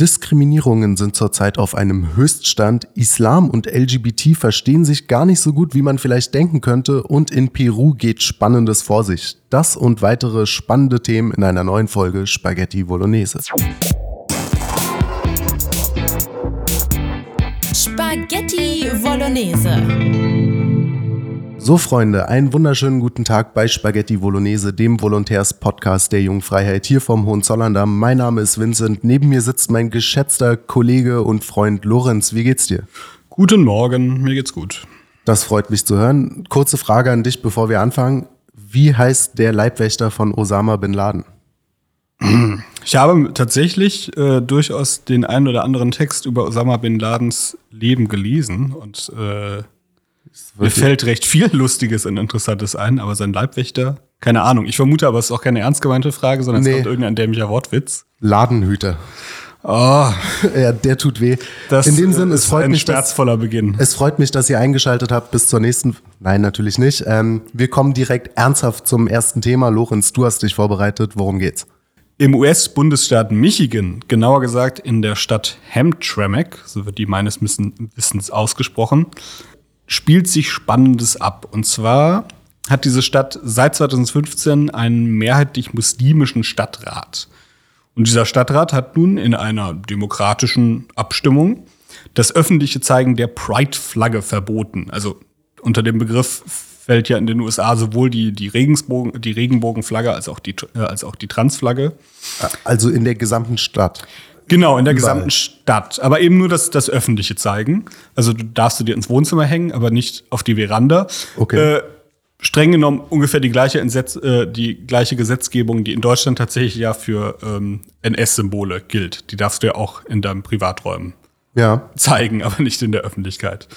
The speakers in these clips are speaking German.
Diskriminierungen sind zurzeit auf einem Höchststand. Islam und LGBT verstehen sich gar nicht so gut, wie man vielleicht denken könnte. Und in Peru geht Spannendes vor sich. Das und weitere spannende Themen in einer neuen Folge Spaghetti Bolognese. Spaghetti Bolognese. So, Freunde, einen wunderschönen guten Tag bei Spaghetti Bolognese, dem Volontärs-Podcast der Jungfreiheit hier vom Hohenzollern. Mein Name ist Vincent. Neben mir sitzt mein geschätzter Kollege und Freund Lorenz. Wie geht's dir? Guten Morgen, mir geht's gut. Das freut mich zu hören. Kurze Frage an dich, bevor wir anfangen. Wie heißt der Leibwächter von Osama bin Laden? Ich habe tatsächlich äh, durchaus den einen oder anderen Text über Osama bin Ladens Leben gelesen und äh, mir fällt recht viel Lustiges und Interessantes ein, aber sein Leibwächter, keine Ahnung. Ich vermute aber, es ist auch keine ernst gemeinte Frage, sondern nee. es kommt irgendein dämlicher Wortwitz. Ladenhüter. Oh. Ja, der tut weh. Das In dem Sinn, es freut ein mich, schmerzvoller Beginn. Es freut mich, dass ihr eingeschaltet habt bis zur nächsten. Nein, natürlich nicht. Ähm, wir kommen direkt ernsthaft zum ersten Thema. Lorenz, du hast dich vorbereitet. Worum geht's? Im US-Bundesstaat Michigan, genauer gesagt in der Stadt Hamtramck, so wird die meines Wissens ausgesprochen, spielt sich Spannendes ab. Und zwar hat diese Stadt seit 2015 einen mehrheitlich muslimischen Stadtrat. Und dieser Stadtrat hat nun in einer demokratischen Abstimmung das öffentliche Zeigen der Pride-Flagge verboten. Also unter dem Begriff fällt ja in den USA sowohl die, die, Regensbogen, die Regenbogenflagge als auch die, äh, als auch die Transflagge. Also in der gesamten Stadt. Genau, in der Überall. gesamten Stadt. Aber eben nur das, das öffentliche zeigen. Also du darfst du dir ins Wohnzimmer hängen, aber nicht auf die Veranda. Okay. Äh, streng genommen ungefähr die gleiche, Entsetz, äh, die gleiche Gesetzgebung, die in Deutschland tatsächlich ja für ähm, NS-Symbole gilt. Die darfst du ja auch in deinem Privaträumen ja. zeigen, aber nicht in der Öffentlichkeit.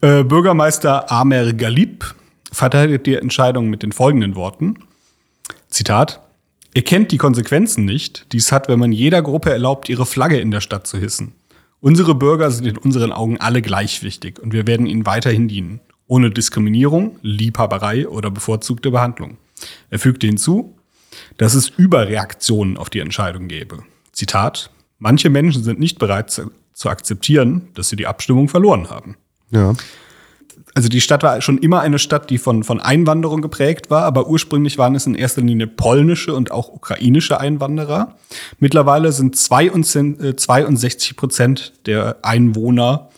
Äh, Bürgermeister Amer Galib verteidigt die Entscheidung mit den folgenden Worten. Zitat. Ihr kennt die Konsequenzen nicht, die es hat, wenn man jeder Gruppe erlaubt, ihre Flagge in der Stadt zu hissen. Unsere Bürger sind in unseren Augen alle gleich wichtig und wir werden ihnen weiterhin dienen. Ohne Diskriminierung, Liebhaberei oder bevorzugte Behandlung. Er fügte hinzu, dass es Überreaktionen auf die Entscheidung gäbe. Zitat, manche Menschen sind nicht bereit zu, zu akzeptieren, dass sie die Abstimmung verloren haben. Ja also die Stadt war schon immer eine Stadt, die von, von Einwanderung geprägt war, aber ursprünglich waren es in erster Linie polnische und auch ukrainische Einwanderer. Mittlerweile sind 62 äh, Prozent der Einwohner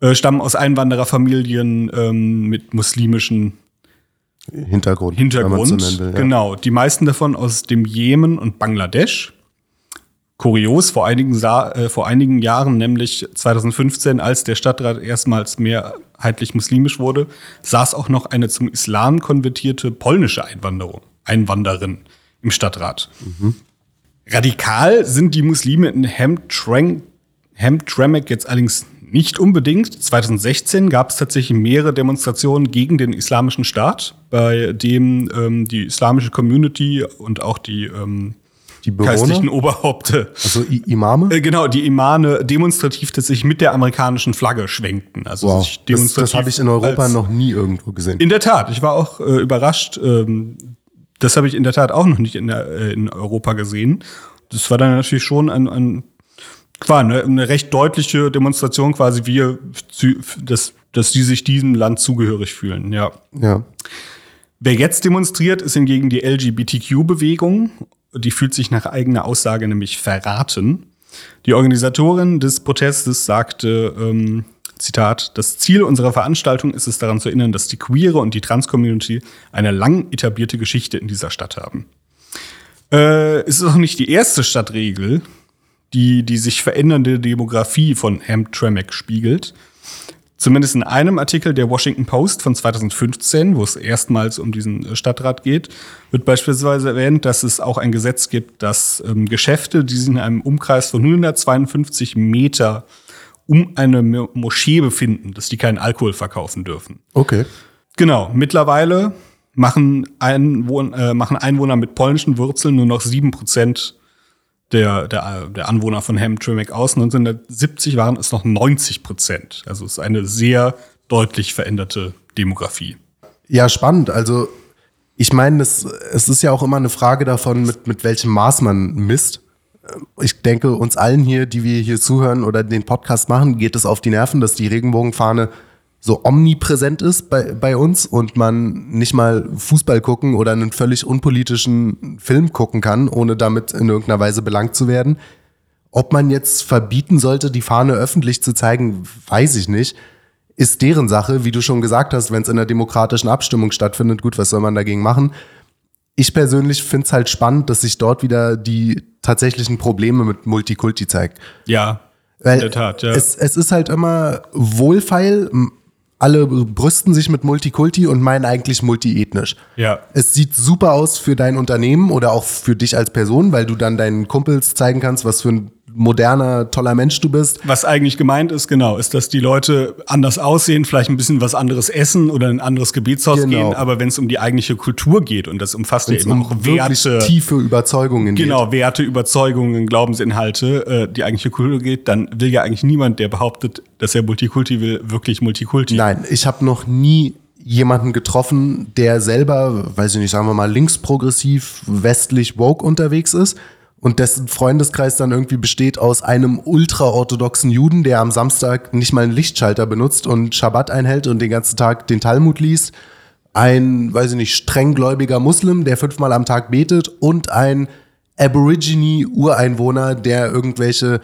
äh, stammen aus Einwandererfamilien ähm, mit muslimischen Hintergrund. Hintergrund, will, ja. genau. Die meisten davon aus dem Jemen und Bangladesch kurios vor einigen, äh, vor einigen Jahren, nämlich 2015, als der Stadtrat erstmals mehrheitlich muslimisch wurde, saß auch noch eine zum Islam konvertierte polnische Einwanderung, Einwanderin im Stadtrat. Mhm. Radikal sind die Muslime in Hamtramck jetzt allerdings nicht unbedingt. 2016 gab es tatsächlich mehrere Demonstrationen gegen den islamischen Staat, bei dem ähm, die islamische Community und auch die ähm, die Bewohner? geistlichen Oberhaupte. Also I Imame? Äh, genau, die Imame demonstrativ tatsächlich mit der amerikanischen Flagge schwenkten. Also wow. sich demonstrativ das, das habe ich in Europa noch nie irgendwo gesehen. In der Tat, ich war auch äh, überrascht. Ähm, das habe ich in der Tat auch noch nicht in, der, äh, in Europa gesehen. Das war dann natürlich schon ein, ein klar, eine, eine recht deutliche Demonstration, quasi wir, dass, dass die sich diesem Land zugehörig fühlen, ja. Ja. Wer jetzt demonstriert, ist hingegen die LGBTQ-Bewegung die fühlt sich nach eigener Aussage nämlich verraten. Die Organisatorin des Protestes sagte, ähm, Zitat, das Ziel unserer Veranstaltung ist es daran zu erinnern, dass die Queere und die Trans-Community eine lang etablierte Geschichte in dieser Stadt haben. Äh, es ist auch nicht die erste Stadtregel, die die sich verändernde Demografie von Hamtramck spiegelt. Zumindest in einem Artikel der Washington Post von 2015, wo es erstmals um diesen äh, Stadtrat geht, wird beispielsweise erwähnt, dass es auch ein Gesetz gibt, dass ähm, Geschäfte, die sich in einem Umkreis von 152 Meter um eine Moschee befinden, dass die keinen Alkohol verkaufen dürfen. Okay. Genau. Mittlerweile machen, Einwohner, äh, machen Einwohner mit polnischen Wurzeln nur noch sieben Prozent der, der, der Anwohner von Hamtramck aus. 1970 waren es noch 90 Prozent. Also es ist eine sehr deutlich veränderte Demografie. Ja, spannend. Also ich meine, es, es ist ja auch immer eine Frage davon, mit, mit welchem Maß man misst. ich denke, uns allen hier, die wir hier zuhören oder den Podcast machen, geht es auf die Nerven, dass die Regenbogenfahne so omnipräsent ist bei, bei uns und man nicht mal Fußball gucken oder einen völlig unpolitischen Film gucken kann, ohne damit in irgendeiner Weise belangt zu werden. Ob man jetzt verbieten sollte, die Fahne öffentlich zu zeigen, weiß ich nicht. Ist deren Sache, wie du schon gesagt hast, wenn es in einer demokratischen Abstimmung stattfindet, gut, was soll man dagegen machen? Ich persönlich finde es halt spannend, dass sich dort wieder die tatsächlichen Probleme mit Multikulti zeigen. Ja, Weil in der Tat, ja. Es, es ist halt immer wohlfeil, alle brüsten sich mit Multikulti und meinen eigentlich multiethnisch. Ja. Es sieht super aus für dein Unternehmen oder auch für dich als Person, weil du dann deinen Kumpels zeigen kannst, was für ein moderner, toller Mensch du bist. Was eigentlich gemeint ist, genau, ist, dass die Leute anders aussehen, vielleicht ein bisschen was anderes essen oder in ein anderes Gebetshaus genau. gehen, aber wenn es um die eigentliche Kultur geht, und das umfasst ja eben um auch Werte. tiefe Überzeugungen Genau, geht. Werte, Überzeugungen, Glaubensinhalte, äh, die eigentliche Kultur geht, dann will ja eigentlich niemand, der behauptet, dass er Multikulti will, wirklich Multikulti. Nein, ich habe noch nie jemanden getroffen, der selber, weiß ich nicht, sagen wir mal, linksprogressiv, westlich woke unterwegs ist und dessen Freundeskreis dann irgendwie besteht aus einem ultraorthodoxen Juden, der am Samstag nicht mal einen Lichtschalter benutzt und Schabbat einhält und den ganzen Tag den Talmud liest, ein, weiß ich nicht, strenggläubiger Muslim, der fünfmal am Tag betet und ein Aborigine-Ureinwohner, der irgendwelche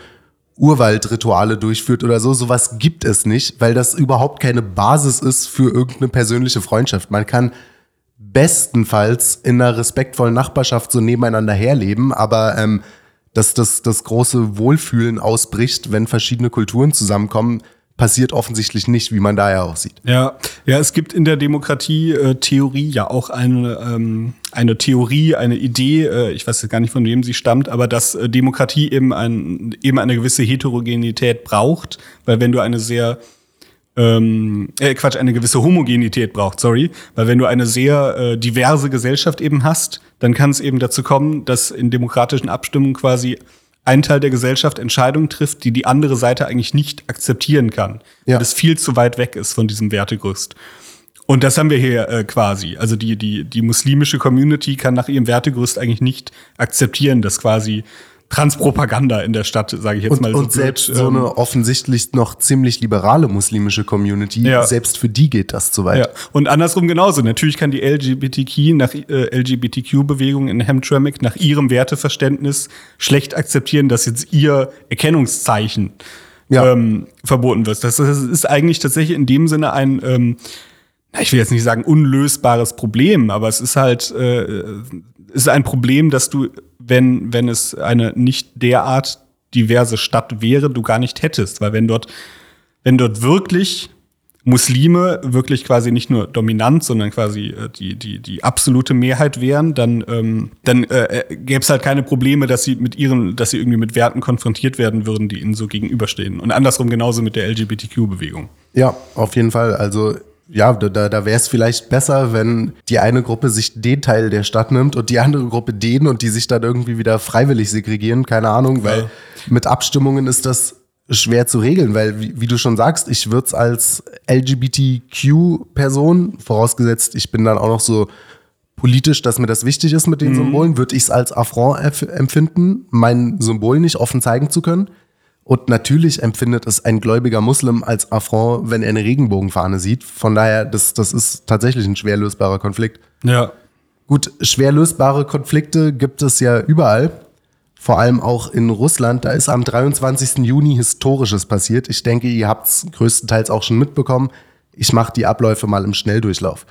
Urwaldrituale durchführt oder so. Sowas gibt es nicht, weil das überhaupt keine Basis ist für irgendeine persönliche Freundschaft. Man kann bestenfalls in einer respektvollen Nachbarschaft so nebeneinander herleben, aber ähm, dass das, das große Wohlfühlen ausbricht, wenn verschiedene Kulturen zusammenkommen, passiert offensichtlich nicht, wie man da ja auch sieht. Ja, ja, es gibt in der Demokratie-Theorie ja auch eine, ähm, eine Theorie, eine Idee, äh, ich weiß gar nicht, von wem sie stammt, aber dass äh, Demokratie eben, ein, eben eine gewisse Heterogenität braucht, weil wenn du eine sehr ähm, äh, Quatsch, eine gewisse Homogenität braucht, sorry. Weil wenn du eine sehr äh, diverse Gesellschaft eben hast, dann kann es eben dazu kommen, dass in demokratischen Abstimmungen quasi ein Teil der Gesellschaft Entscheidungen trifft, die die andere Seite eigentlich nicht akzeptieren kann. Ja. Weil es viel zu weit weg ist von diesem Wertegerüst. Und das haben wir hier äh, quasi. Also die, die, die muslimische Community kann nach ihrem Wertegerüst eigentlich nicht akzeptieren, dass quasi Transpropaganda in der Stadt, sage ich jetzt und, mal. So und selbst blöd, so eine ähm, offensichtlich noch ziemlich liberale muslimische Community, ja. selbst für die geht das zu weit. Ja. Und andersrum genauso. Natürlich kann die LGBTQ nach äh, LGBTQ-Bewegung in Hamtramck nach ihrem Werteverständnis schlecht akzeptieren, dass jetzt ihr Erkennungszeichen ja. ähm, verboten wird. Das, das, ist eigentlich tatsächlich in dem Sinne ein ähm, ich will jetzt nicht sagen unlösbares Problem, aber es ist halt äh, ist ein Problem, dass du, wenn, wenn es eine nicht derart diverse Stadt wäre, du gar nicht hättest. Weil wenn dort, wenn dort wirklich Muslime wirklich quasi nicht nur dominant, sondern quasi äh, die, die, die absolute Mehrheit wären, dann, ähm, dann äh, äh gäbe es halt keine Probleme, dass sie mit ihren, dass sie irgendwie mit Werten konfrontiert werden würden, die ihnen so gegenüberstehen. Und andersrum genauso mit der LGBTQ-Bewegung. Ja, auf jeden Fall. Also ja, da, da wäre es vielleicht besser, wenn die eine Gruppe sich den Teil der Stadt nimmt und die andere Gruppe den und die sich dann irgendwie wieder freiwillig segregieren, keine Ahnung, weil ja. mit Abstimmungen ist das schwer zu regeln, weil, wie, wie du schon sagst, ich würde es als LGBTQ-Person, vorausgesetzt, ich bin dann auch noch so politisch, dass mir das wichtig ist mit den mhm. Symbolen, würde ich es als Affront empfinden, mein Symbol nicht offen zeigen zu können. Und natürlich empfindet es ein gläubiger Muslim als Affront, wenn er eine Regenbogenfahne sieht. Von daher, das, das ist tatsächlich ein schwer lösbarer Konflikt. Ja. Gut, schwer lösbare Konflikte gibt es ja überall. Vor allem auch in Russland. Da ist am 23. Juni Historisches passiert. Ich denke, ihr habt es größtenteils auch schon mitbekommen. Ich mache die Abläufe mal im Schnelldurchlauf.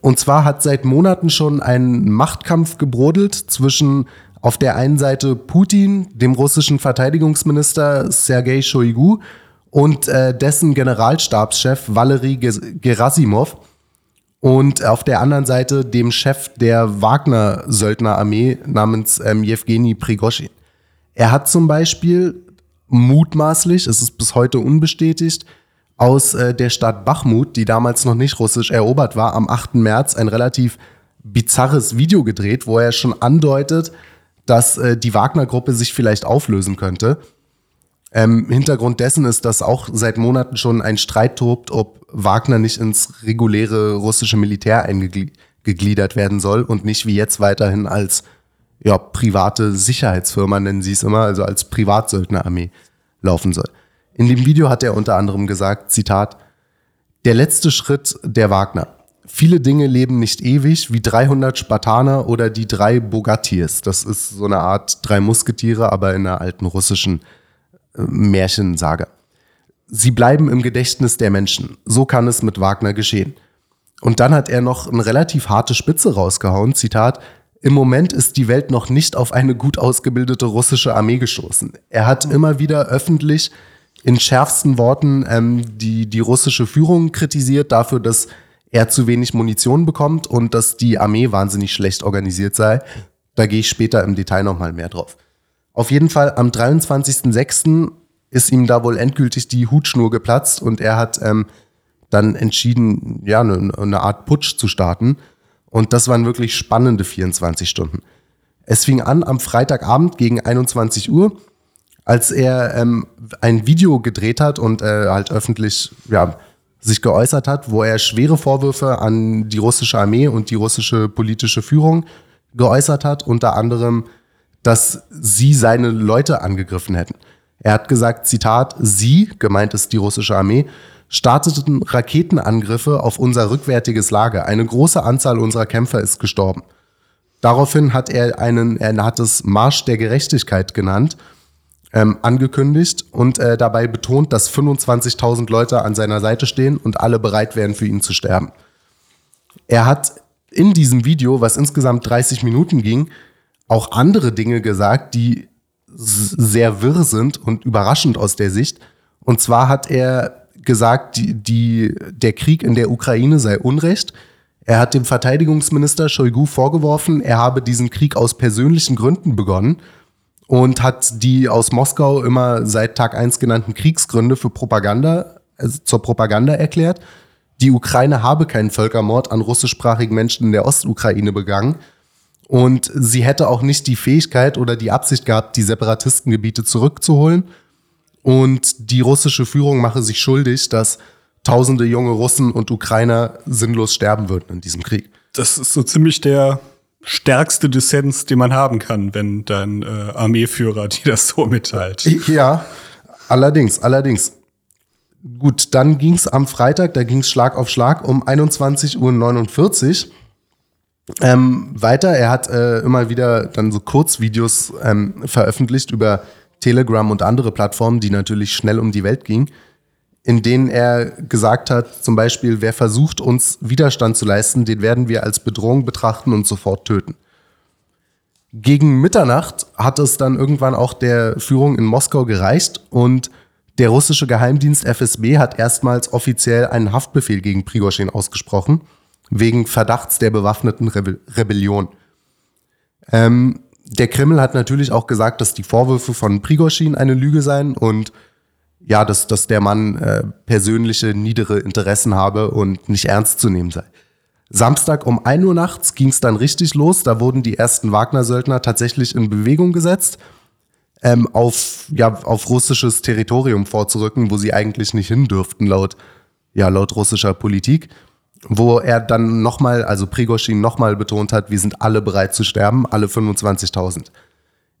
Und zwar hat seit Monaten schon ein Machtkampf gebrodelt zwischen auf der einen Seite Putin, dem russischen Verteidigungsminister Sergei Shoigu und äh, dessen Generalstabschef Valery Gerasimov und auf der anderen Seite dem Chef der Wagner-Söldnerarmee namens ähm, Jewgeni Prigoschin. Er hat zum Beispiel mutmaßlich, es ist bis heute unbestätigt, aus äh, der Stadt Bachmut, die damals noch nicht russisch erobert war, am 8. März ein relativ bizarres Video gedreht, wo er schon andeutet, dass äh, die Wagner-Gruppe sich vielleicht auflösen könnte. Ähm, Hintergrund dessen ist, dass auch seit Monaten schon ein Streit tobt, ob Wagner nicht ins reguläre russische Militär eingegliedert werden soll und nicht wie jetzt weiterhin als ja, private Sicherheitsfirma, nennen sie es immer, also als Privatsöldnerarmee laufen soll. In dem Video hat er unter anderem gesagt, Zitat, der letzte Schritt der Wagner. Viele Dinge leben nicht ewig, wie 300 Spartaner oder die drei Bogatirs. Das ist so eine Art drei Musketiere, aber in einer alten russischen äh, Märchensage. Sie bleiben im Gedächtnis der Menschen. So kann es mit Wagner geschehen. Und dann hat er noch eine relativ harte Spitze rausgehauen. Zitat, im Moment ist die Welt noch nicht auf eine gut ausgebildete russische Armee gestoßen. Er hat immer wieder öffentlich in schärfsten Worten ähm, die, die russische Führung kritisiert dafür, dass er zu wenig Munition bekommt und dass die Armee wahnsinnig schlecht organisiert sei. Da gehe ich später im Detail nochmal mehr drauf. Auf jeden Fall am 23.06. ist ihm da wohl endgültig die Hutschnur geplatzt und er hat ähm, dann entschieden, ja, eine, eine Art Putsch zu starten. Und das waren wirklich spannende 24 Stunden. Es fing an am Freitagabend gegen 21 Uhr, als er ähm, ein Video gedreht hat und äh, halt öffentlich ja, sich geäußert hat, wo er schwere Vorwürfe an die russische Armee und die russische politische Führung geäußert hat, unter anderem, dass sie seine Leute angegriffen hätten. Er hat gesagt, Zitat, sie, gemeint ist die russische Armee, starteten Raketenangriffe auf unser rückwärtiges Lager. Eine große Anzahl unserer Kämpfer ist gestorben. Daraufhin hat er einen, er hat es Marsch der Gerechtigkeit genannt, ähm, angekündigt und äh, dabei betont, dass 25.000 Leute an seiner Seite stehen und alle bereit wären, für ihn zu sterben. Er hat in diesem Video, was insgesamt 30 Minuten ging, auch andere Dinge gesagt, die sehr wirr sind und überraschend aus der Sicht. Und zwar hat er gesagt, die, die, der Krieg in der Ukraine sei Unrecht. Er hat dem Verteidigungsminister Shoigu vorgeworfen, er habe diesen Krieg aus persönlichen Gründen begonnen und hat die aus Moskau immer seit Tag eins genannten Kriegsgründe für Propaganda, also zur Propaganda erklärt. Die Ukraine habe keinen Völkermord an russischsprachigen Menschen in der Ostukraine begangen. Und sie hätte auch nicht die Fähigkeit oder die Absicht gehabt, die Separatistengebiete zurückzuholen. Und die russische Führung mache sich schuldig, dass tausende junge Russen und Ukrainer sinnlos sterben würden in diesem Krieg. Das ist so ziemlich der stärkste Dissens, den man haben kann, wenn dein äh, Armeeführer dir das so mitteilt. Ja, allerdings, allerdings. Gut, dann ging es am Freitag, da ging es Schlag auf Schlag um 21.49 Uhr. Ähm, weiter, er hat äh, immer wieder dann so Kurzvideos ähm, veröffentlicht über Telegram und andere Plattformen, die natürlich schnell um die Welt gingen, in denen er gesagt hat, zum Beispiel, wer versucht, uns Widerstand zu leisten, den werden wir als Bedrohung betrachten und sofort töten. Gegen Mitternacht hat es dann irgendwann auch der Führung in Moskau gereicht und der russische Geheimdienst FSB hat erstmals offiziell einen Haftbefehl gegen Prigozhin ausgesprochen, wegen Verdachts der bewaffneten Rebe Rebellion. Ähm, der Kreml hat natürlich auch gesagt, dass die Vorwürfe von Prigozhin eine Lüge seien und ja, dass, dass der Mann äh, persönliche niedere Interessen habe und nicht ernst zu nehmen sei. Samstag um 1 Uhr nachts ging es dann richtig los. Da wurden die ersten Wagner-Söldner tatsächlich in Bewegung gesetzt, ähm, auf, ja, auf russisches Territorium vorzurücken, wo sie eigentlich nicht hin dürften, laut, ja, laut russischer Politik wo er dann nochmal, also Prigozhin nochmal betont hat, wir sind alle bereit zu sterben, alle 25.000.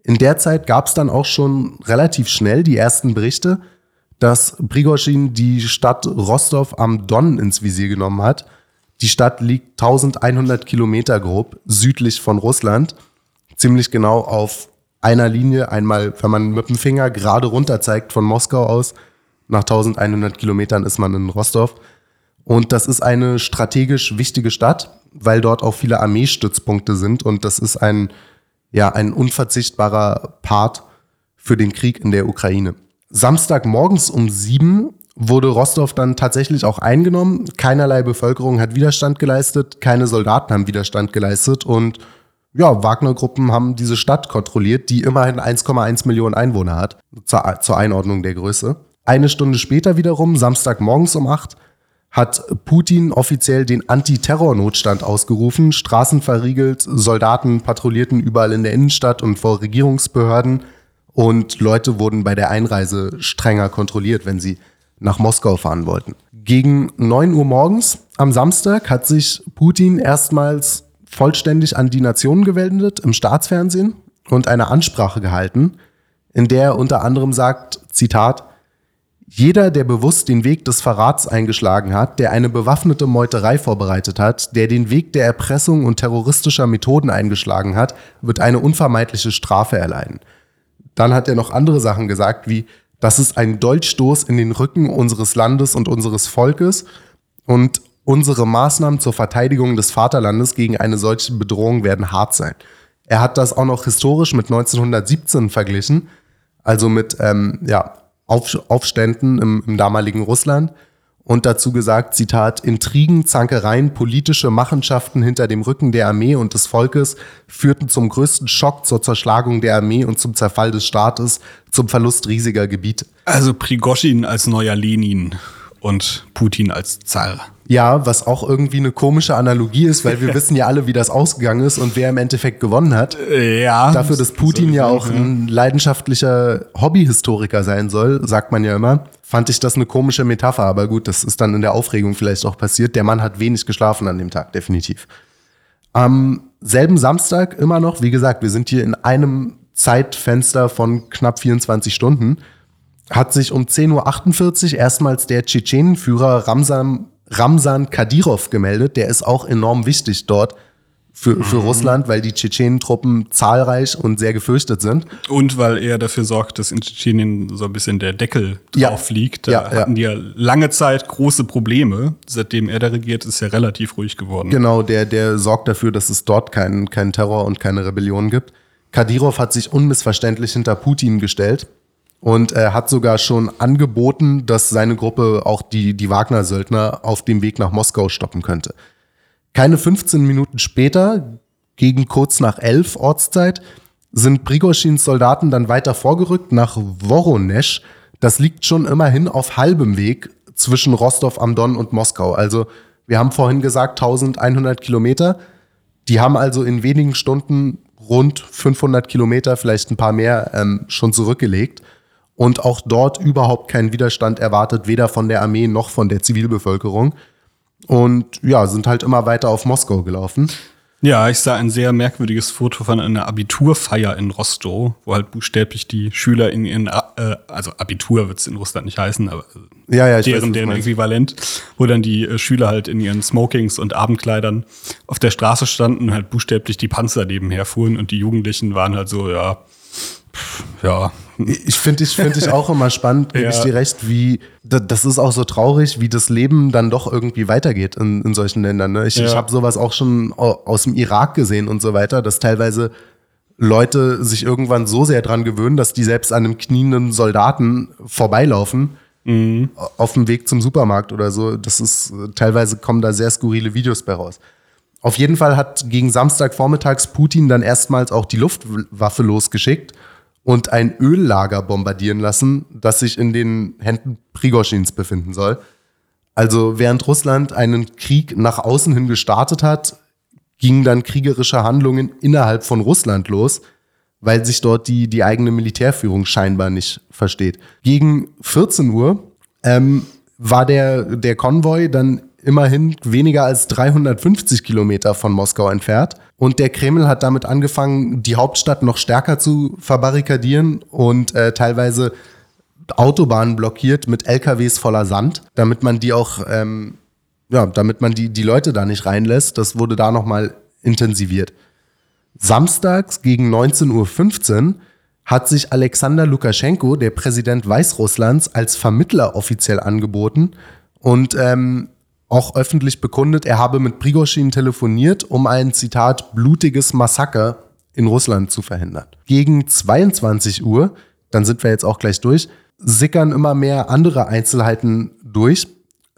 In der Zeit gab es dann auch schon relativ schnell die ersten Berichte, dass Prigozhin die Stadt Rostov am Don ins Visier genommen hat. Die Stadt liegt 1100 Kilometer grob südlich von Russland, ziemlich genau auf einer Linie, einmal, wenn man mit dem Finger gerade runter zeigt von Moskau aus, nach 1100 Kilometern ist man in Rostov. Und das ist eine strategisch wichtige Stadt, weil dort auch viele Armeestützpunkte sind. Und das ist ein, ja, ein unverzichtbarer Part für den Krieg in der Ukraine. Samstagmorgens um sieben wurde Rostov dann tatsächlich auch eingenommen. Keinerlei Bevölkerung hat Widerstand geleistet, keine Soldaten haben Widerstand geleistet und ja, Wagner-Gruppen haben diese Stadt kontrolliert, die immerhin 1,1 Millionen Einwohner hat, zur, zur Einordnung der Größe. Eine Stunde später wiederum, Samstagmorgens um acht, hat Putin offiziell den Antiterror-Notstand ausgerufen, Straßen verriegelt, Soldaten patrouillierten überall in der Innenstadt und vor Regierungsbehörden und Leute wurden bei der Einreise strenger kontrolliert, wenn sie nach Moskau fahren wollten. Gegen 9 Uhr morgens am Samstag hat sich Putin erstmals vollständig an die Nation gewendet im Staatsfernsehen und eine Ansprache gehalten, in der er unter anderem sagt, Zitat, jeder, der bewusst den Weg des Verrats eingeschlagen hat, der eine bewaffnete Meuterei vorbereitet hat, der den Weg der Erpressung und terroristischer Methoden eingeschlagen hat, wird eine unvermeidliche Strafe erleiden. Dann hat er noch andere Sachen gesagt, wie, das ist ein Dolchstoß in den Rücken unseres Landes und unseres Volkes und unsere Maßnahmen zur Verteidigung des Vaterlandes gegen eine solche Bedrohung werden hart sein. Er hat das auch noch historisch mit 1917 verglichen, also mit ähm, ja, auf, Aufständen im, im damaligen Russland und dazu gesagt, Zitat, Intrigen, Zankereien, politische Machenschaften hinter dem Rücken der Armee und des Volkes führten zum größten Schock zur Zerschlagung der Armee und zum Zerfall des Staates, zum Verlust riesiger Gebiete. Also Prigoschin als neuer Lenin und Putin als Zar. Ja, was auch irgendwie eine komische Analogie ist, weil wir wissen ja alle, wie das ausgegangen ist und wer im Endeffekt gewonnen hat. Ja. Dafür, dass Putin ja auch ein leidenschaftlicher Hobbyhistoriker sein soll, sagt man ja immer, fand ich das eine komische Metapher. Aber gut, das ist dann in der Aufregung vielleicht auch passiert. Der Mann hat wenig geschlafen an dem Tag, definitiv. Am selben Samstag immer noch, wie gesagt, wir sind hier in einem Zeitfenster von knapp 24 Stunden hat sich um 10.48 Uhr erstmals der Tschetschenenführer Ramsan, Ramsan Kadyrov gemeldet. Der ist auch enorm wichtig dort für, für mhm. Russland, weil die Tschetschenentruppen zahlreich und sehr gefürchtet sind. Und weil er dafür sorgt, dass in Tschetschenien so ein bisschen der Deckel ja. drauf liegt. Da ja, hatten die ja lange Zeit große Probleme. Seitdem er da regiert, ist er relativ ruhig geworden. Genau, der, der sorgt dafür, dass es dort keinen keinen Terror und keine Rebellion gibt. Kadyrov hat sich unmissverständlich hinter Putin gestellt und er hat sogar schon angeboten, dass seine Gruppe auch die, die Wagner-Söldner auf dem Weg nach Moskau stoppen könnte. Keine 15 Minuten später, gegen kurz nach 11 Ortszeit, sind Prigoschins Soldaten dann weiter vorgerückt nach Voronezh. Das liegt schon immerhin auf halbem Weg zwischen Rostov am Don und Moskau. Also wir haben vorhin gesagt 1100 Kilometer. Die haben also in wenigen Stunden rund 500 Kilometer, vielleicht ein paar mehr, ähm, schon zurückgelegt und auch dort überhaupt keinen Widerstand erwartet, weder von der Armee noch von der Zivilbevölkerung. Und ja, sind halt immer weiter auf Moskau gelaufen. Ja, ich sah ein sehr merkwürdiges Foto von einer Abiturfeier in Rostow, wo halt buchstäblich die Schüler in ihren, äh, also Abitur wird es in Russland nicht heißen, aber ja, ja, deren, weiß, deren Äquivalent, wo dann die äh, Schüler halt in ihren Smokings und Abendkleidern auf der Straße standen, halt buchstäblich die Panzer nebenher fuhren und die Jugendlichen waren halt so, ja, ja. Ich finde ich, find ich auch immer spannend, gebe ja. ich dir recht, wie, das ist auch so traurig, wie das Leben dann doch irgendwie weitergeht in, in solchen Ländern. Ne? Ich, ja. ich habe sowas auch schon aus dem Irak gesehen und so weiter, dass teilweise Leute sich irgendwann so sehr dran gewöhnen, dass die selbst an einem knienden Soldaten vorbeilaufen. Mhm. Auf dem Weg zum Supermarkt oder so. Das ist, teilweise kommen da sehr skurrile Videos bei raus. Auf jeden Fall hat gegen Samstag vormittags Putin dann erstmals auch die Luftwaffe losgeschickt und ein Öllager bombardieren lassen, das sich in den Händen Prigoschins befinden soll. Also während Russland einen Krieg nach außen hin gestartet hat, gingen dann kriegerische Handlungen innerhalb von Russland los, weil sich dort die, die eigene Militärführung scheinbar nicht versteht. Gegen 14 Uhr ähm, war der, der Konvoi dann immerhin weniger als 350 Kilometer von Moskau entfernt. Und der Kreml hat damit angefangen, die Hauptstadt noch stärker zu verbarrikadieren und äh, teilweise Autobahnen blockiert mit LKWs voller Sand, damit man die auch, ähm, ja, damit man die, die Leute da nicht reinlässt. Das wurde da nochmal intensiviert. Samstags gegen 19.15 Uhr hat sich Alexander Lukaschenko, der Präsident Weißrusslands, als Vermittler offiziell angeboten und ähm, auch öffentlich bekundet, er habe mit Prigoschin telefoniert, um ein Zitat blutiges Massaker in Russland zu verhindern. Gegen 22 Uhr, dann sind wir jetzt auch gleich durch, sickern immer mehr andere Einzelheiten durch.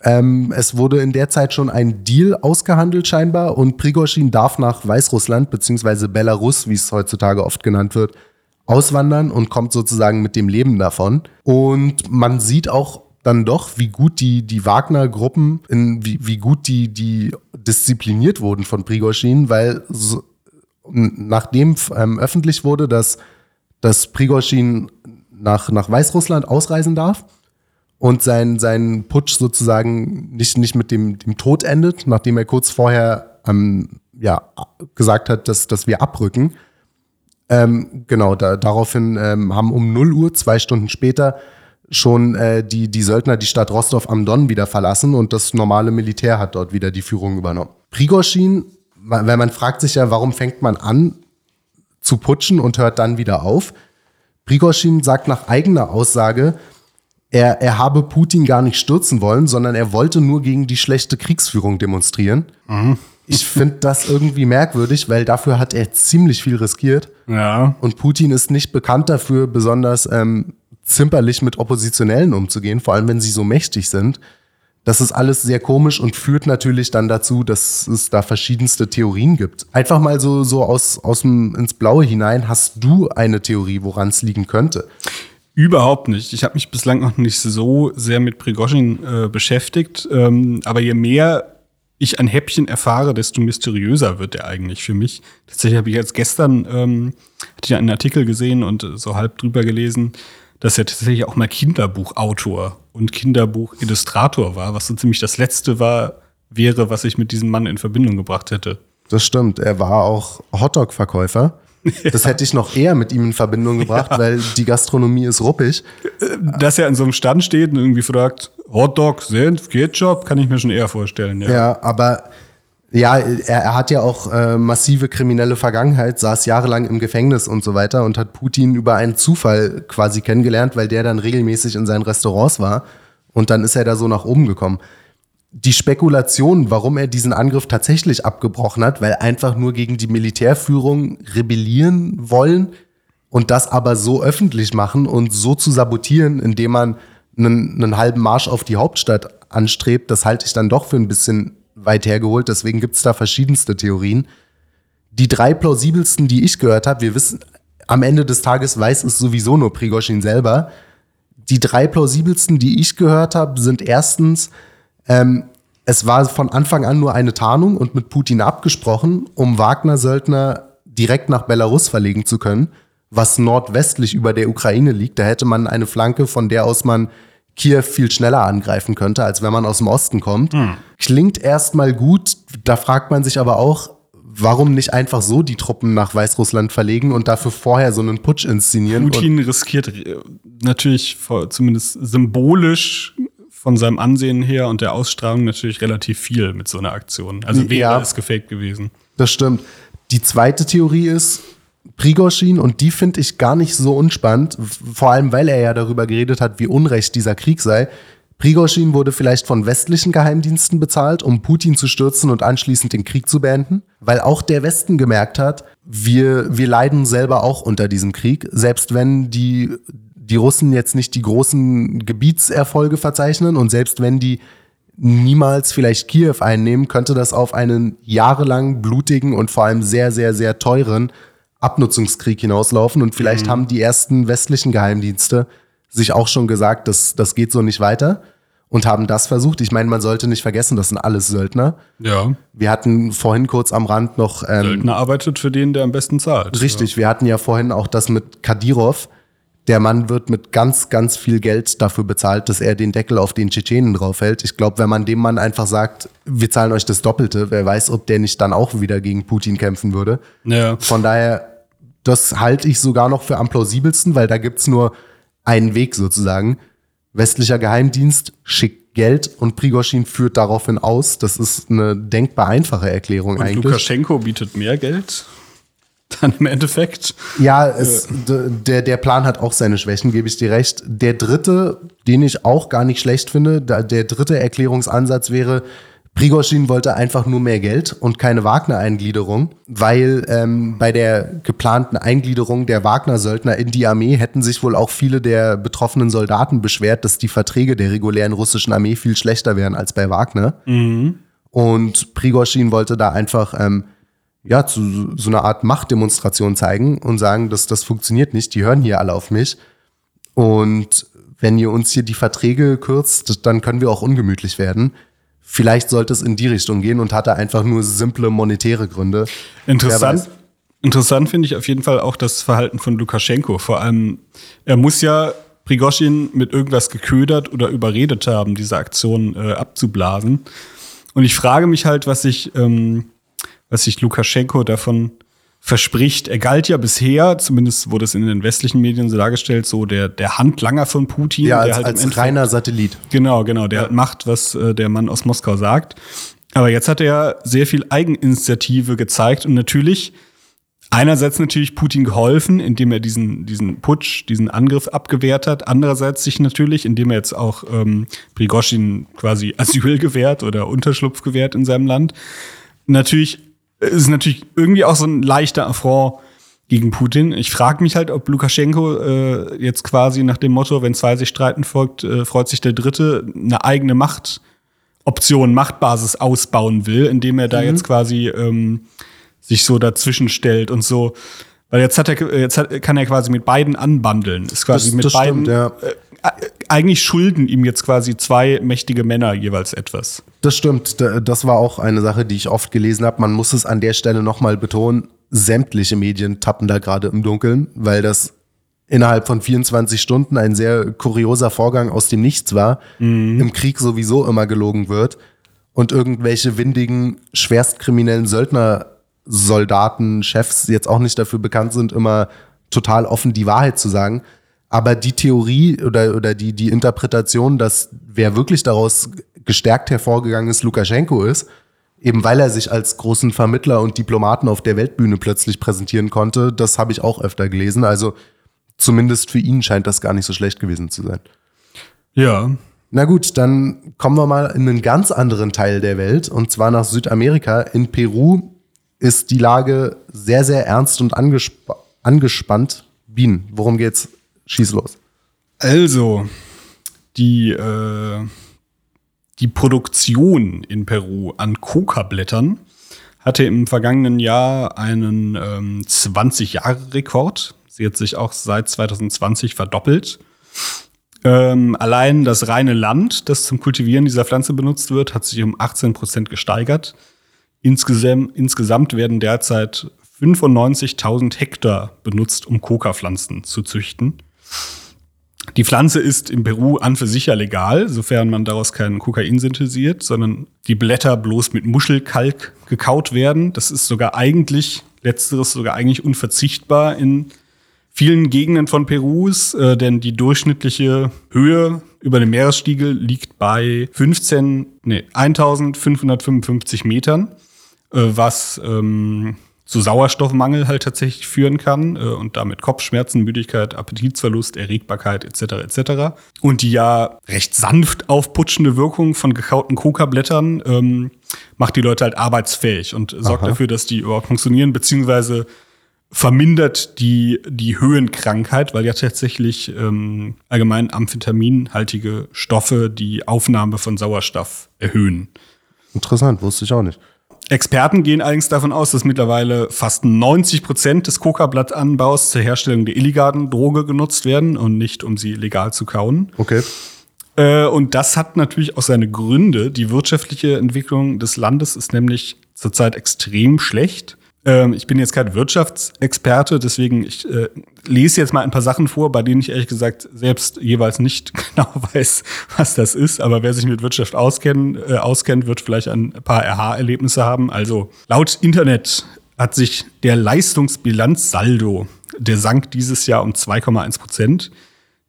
Ähm, es wurde in der Zeit schon ein Deal ausgehandelt scheinbar und Prigoschin darf nach Weißrussland beziehungsweise Belarus, wie es heutzutage oft genannt wird, auswandern und kommt sozusagen mit dem Leben davon. Und man sieht auch dann doch, wie gut die, die Wagner-Gruppen, wie, wie gut die, die diszipliniert wurden von Prigozhin, weil so, nachdem ähm, öffentlich wurde, dass, dass Prigozhin nach, nach Weißrussland ausreisen darf und sein, sein Putsch sozusagen nicht, nicht mit dem, dem Tod endet, nachdem er kurz vorher am ja, gesagt hat, dass, dass wir abrücken. Ähm, genau, da, daraufhin ähm, haben um 0 Uhr, zwei Stunden später, schon äh, die, die Söldner die Stadt Rostov am Don wieder verlassen und das normale Militär hat dort wieder die Führung übernommen. Prigoshin, weil man fragt sich ja, warum fängt man an zu putschen und hört dann wieder auf? Prigoshin sagt nach eigener Aussage, er, er habe Putin gar nicht stürzen wollen, sondern er wollte nur gegen die schlechte Kriegsführung demonstrieren. Mhm. Ich finde das irgendwie merkwürdig, weil dafür hat er ziemlich viel riskiert. Ja. Und Putin ist nicht bekannt dafür, besonders ähm, zimperlich mit Oppositionellen umzugehen, vor allem wenn sie so mächtig sind. Das ist alles sehr komisch und führt natürlich dann dazu, dass es da verschiedenste Theorien gibt. Einfach mal so, so aus, aus dem, ins Blaue hinein, hast du eine Theorie, woran es liegen könnte? Überhaupt nicht. Ich habe mich bislang noch nicht so sehr mit Prigozhin äh, beschäftigt. Ähm, aber je mehr ich ein Häppchen erfahre, desto mysteriöser wird er eigentlich für mich. Tatsächlich habe ich jetzt gestern ähm, hatte ich einen Artikel gesehen und so halb drüber gelesen, dass er tatsächlich auch mal Kinderbuchautor und Kinderbuchillustrator war, was so ziemlich das letzte war, wäre, was ich mit diesem Mann in Verbindung gebracht hätte. Das stimmt. Er war auch Hotdog-Verkäufer. Das hätte ich noch eher mit ihm in Verbindung gebracht, ja. weil die Gastronomie ist ruppig. Dass er an so einem Stand steht und irgendwie fragt, Hotdog, Senf, Ketchup, kann ich mir schon eher vorstellen. Ja, ja aber ja, er, er hat ja auch äh, massive kriminelle Vergangenheit, saß jahrelang im Gefängnis und so weiter und hat Putin über einen Zufall quasi kennengelernt, weil der dann regelmäßig in seinen Restaurants war und dann ist er da so nach oben gekommen. Die Spekulation, warum er diesen Angriff tatsächlich abgebrochen hat, weil einfach nur gegen die Militärführung rebellieren wollen und das aber so öffentlich machen und so zu sabotieren, indem man einen, einen halben Marsch auf die Hauptstadt anstrebt, das halte ich dann doch für ein bisschen weit hergeholt. Deswegen gibt es da verschiedenste Theorien. Die drei plausibelsten, die ich gehört habe, wir wissen, am Ende des Tages weiß es sowieso nur Prigoshin selber. Die drei plausibelsten, die ich gehört habe, sind erstens, ähm, es war von Anfang an nur eine Tarnung und mit Putin abgesprochen, um Wagner-Söldner direkt nach Belarus verlegen zu können, was nordwestlich über der Ukraine liegt. Da hätte man eine Flanke, von der aus man Kiew viel schneller angreifen könnte, als wenn man aus dem Osten kommt. Hm. Klingt erstmal gut, da fragt man sich aber auch, warum nicht einfach so die Truppen nach Weißrussland verlegen und dafür vorher so einen Putsch inszenieren? Putin riskiert äh, natürlich zumindest symbolisch von seinem Ansehen her und der Ausstrahlung natürlich relativ viel mit so einer Aktion. Also wäre ja, es gefaked gewesen. Das stimmt. Die zweite Theorie ist Prigoshin und die finde ich gar nicht so unspannend, vor allem weil er ja darüber geredet hat, wie unrecht dieser Krieg sei. Prigoshin wurde vielleicht von westlichen Geheimdiensten bezahlt, um Putin zu stürzen und anschließend den Krieg zu beenden, weil auch der Westen gemerkt hat, wir, wir leiden selber auch unter diesem Krieg, selbst wenn die die Russen jetzt nicht die großen Gebietserfolge verzeichnen und selbst wenn die niemals vielleicht Kiew einnehmen, könnte das auf einen jahrelang blutigen und vor allem sehr, sehr, sehr teuren Abnutzungskrieg hinauslaufen. Und vielleicht mhm. haben die ersten westlichen Geheimdienste sich auch schon gesagt, dass das geht so nicht weiter und haben das versucht. Ich meine, man sollte nicht vergessen, das sind alles Söldner. Ja. Wir hatten vorhin kurz am Rand noch. Ähm, Söldner arbeitet für den, der am besten zahlt. Richtig, ja. wir hatten ja vorhin auch das mit Kadirov, der Mann wird mit ganz, ganz viel Geld dafür bezahlt, dass er den Deckel auf den Tschetschenen draufhält. Ich glaube, wenn man dem Mann einfach sagt, wir zahlen euch das Doppelte, wer weiß, ob der nicht dann auch wieder gegen Putin kämpfen würde. Ja. Von daher, das halte ich sogar noch für am plausibelsten, weil da gibt's nur einen Weg sozusagen. Westlicher Geheimdienst schickt Geld und Prigoshin führt daraufhin aus. Das ist eine denkbar einfache Erklärung und eigentlich. Lukaschenko bietet mehr Geld? dann im Endeffekt. Ja, es, der, der Plan hat auch seine Schwächen, gebe ich dir recht. Der dritte, den ich auch gar nicht schlecht finde, der dritte Erklärungsansatz wäre, Prigozhin wollte einfach nur mehr Geld und keine Wagner-Eingliederung, weil ähm, bei der geplanten Eingliederung der Wagner-Söldner in die Armee hätten sich wohl auch viele der betroffenen Soldaten beschwert, dass die Verträge der regulären russischen Armee viel schlechter wären als bei Wagner. Mhm. Und Prigozhin wollte da einfach ähm, ja, zu so einer Art Machtdemonstration zeigen und sagen, dass das funktioniert nicht, die hören hier alle auf mich. Und wenn ihr uns hier die Verträge kürzt, dann können wir auch ungemütlich werden. Vielleicht sollte es in die Richtung gehen und hatte einfach nur simple monetäre Gründe. Interessant. Interessant finde ich auf jeden Fall auch das Verhalten von Lukaschenko. Vor allem, er muss ja Prigoshin mit irgendwas geködert oder überredet haben, diese Aktion äh, abzublasen. Und ich frage mich halt, was sich ähm, was sich Lukaschenko davon verspricht. Er galt ja bisher, zumindest wurde es in den westlichen Medien so dargestellt, so der, der Handlanger von Putin. Ja, als, der halt als reiner Satellit. Genau, genau, der halt macht, was äh, der Mann aus Moskau sagt. Aber jetzt hat er sehr viel Eigeninitiative gezeigt und natürlich einerseits natürlich Putin geholfen, indem er diesen, diesen Putsch, diesen Angriff abgewehrt hat. Andererseits sich natürlich, indem er jetzt auch ähm, Prigozhin quasi Asyl gewährt oder Unterschlupf gewährt in seinem Land. Natürlich ist natürlich irgendwie auch so ein leichter Affront gegen Putin. Ich frage mich halt, ob Lukaschenko äh, jetzt quasi nach dem Motto, wenn zwei sich streiten, folgt, äh, freut sich der Dritte, eine eigene Machtoption, Machtbasis ausbauen will, indem er da jetzt quasi ähm, sich so dazwischen stellt und so. Weil jetzt hat er, jetzt hat, kann er quasi mit beiden anbandeln. Ist quasi Das- mit das beiden. stimmt, ja. äh, eigentlich schulden ihm jetzt quasi zwei mächtige Männer jeweils etwas. Das stimmt. Da- Das war auch eine Sache, die ich oft gelesen habe. Man muss es an der Stelle nochmal betonen. Sämtliche Medien tappen da gerade im Dunkeln, weil das innerhalb von 24 Stunden ein sehr kurioser Vorgang aus dem Nichts war. Im Krieg sowieso immer gelogen wird und irgendwelche windigen, schwerstkriminellen Söldnersoldaten, Chefs jetzt auch nicht dafür bekannt sind, immer total offen die Wahrheit zu sagen. Aber die Theorie oder, oder die, die Interpretation, dass wer wirklich daraus gestärkt hervorgegangen ist, Lukaschenko ist, eben weil er sich als großen Vermittler und Diplomaten auf der Weltbühne plötzlich präsentieren konnte, das habe ich auch öfter gelesen. Also zumindest für ihn scheint das gar nicht so schlecht gewesen zu sein. Ja. Na gut, dann kommen wir mal in einen ganz anderen Teil der Welt und zwar nach Südamerika. In Peru ist die Lage sehr, sehr ernst und angesp angespannt. Bienen, worum geht's? Schieß los. Also, die, äh, die Produktion in Peru an Coca-Blättern hatte im vergangenen Jahr einen ähm, 20-Jahre-Rekord. Sie hat sich auch seit 2020 verdoppelt. Ähm, allein das reine Land, das zum Kultivieren dieser Pflanze benutzt wird, hat sich um 18 Prozent gesteigert. Insgesamt, insgesamt werden derzeit 95.000 Hektar benutzt, um Coca-Pflanzen zu züchten. Die Pflanze ist in Peru an für sich ja legal, sofern man daraus kein Kokain synthetisiert, sondern die Blätter bloß mit Muschelkalk gekaut werden. Das ist sogar eigentlich, letzteres sogar eigentlich unverzichtbar in vielen Gegenden von Perus, äh, denn die durchschnittliche Höhe über dem Meeresspiegel liegt bei 15, nee, 1555 Metern, äh, was ähm, zu Sauerstoffmangel halt tatsächlich führen kann äh, und damit Kopfschmerzen, Müdigkeit, Appetitverlust, Erregbarkeit etc. etc. Und die ja recht sanft aufputschende Wirkung von gekauten Coca-Blättern ähm, macht die Leute halt arbeitsfähig und sorgt Aha. dafür, dass die überhaupt funktionieren, beziehungsweise vermindert die, die Höhenkrankheit, weil ja tatsächlich ähm, allgemein amphetaminhaltige Stoffe die Aufnahme von Sauerstoff erhöhen. Interessant, wusste ich auch nicht. Experten gehen allerdings davon aus, dass mittlerweile fast 90 Prozent des Coca-Blattanbaus zur Herstellung der illegalen Droge genutzt werden und nicht, um sie legal zu kauen. Okay. Äh, und das hat natürlich auch seine Gründe. Die wirtschaftliche Entwicklung des Landes ist nämlich zurzeit extrem schlecht. Ähm, ich bin jetzt kein Wirtschaftsexperte, deswegen ich äh, lese jetzt mal ein paar Sachen vor, bei denen ich ehrlich gesagt selbst jeweils nicht genau weiß, was das ist. Aber wer sich mit Wirtschaft auskennt, äh, auskennt wird vielleicht ein paar Aha-Erlebnisse haben. Also laut Internet hat sich der Leistungsbilanzsaldo, der sank dieses Jahr um 2,1 Prozent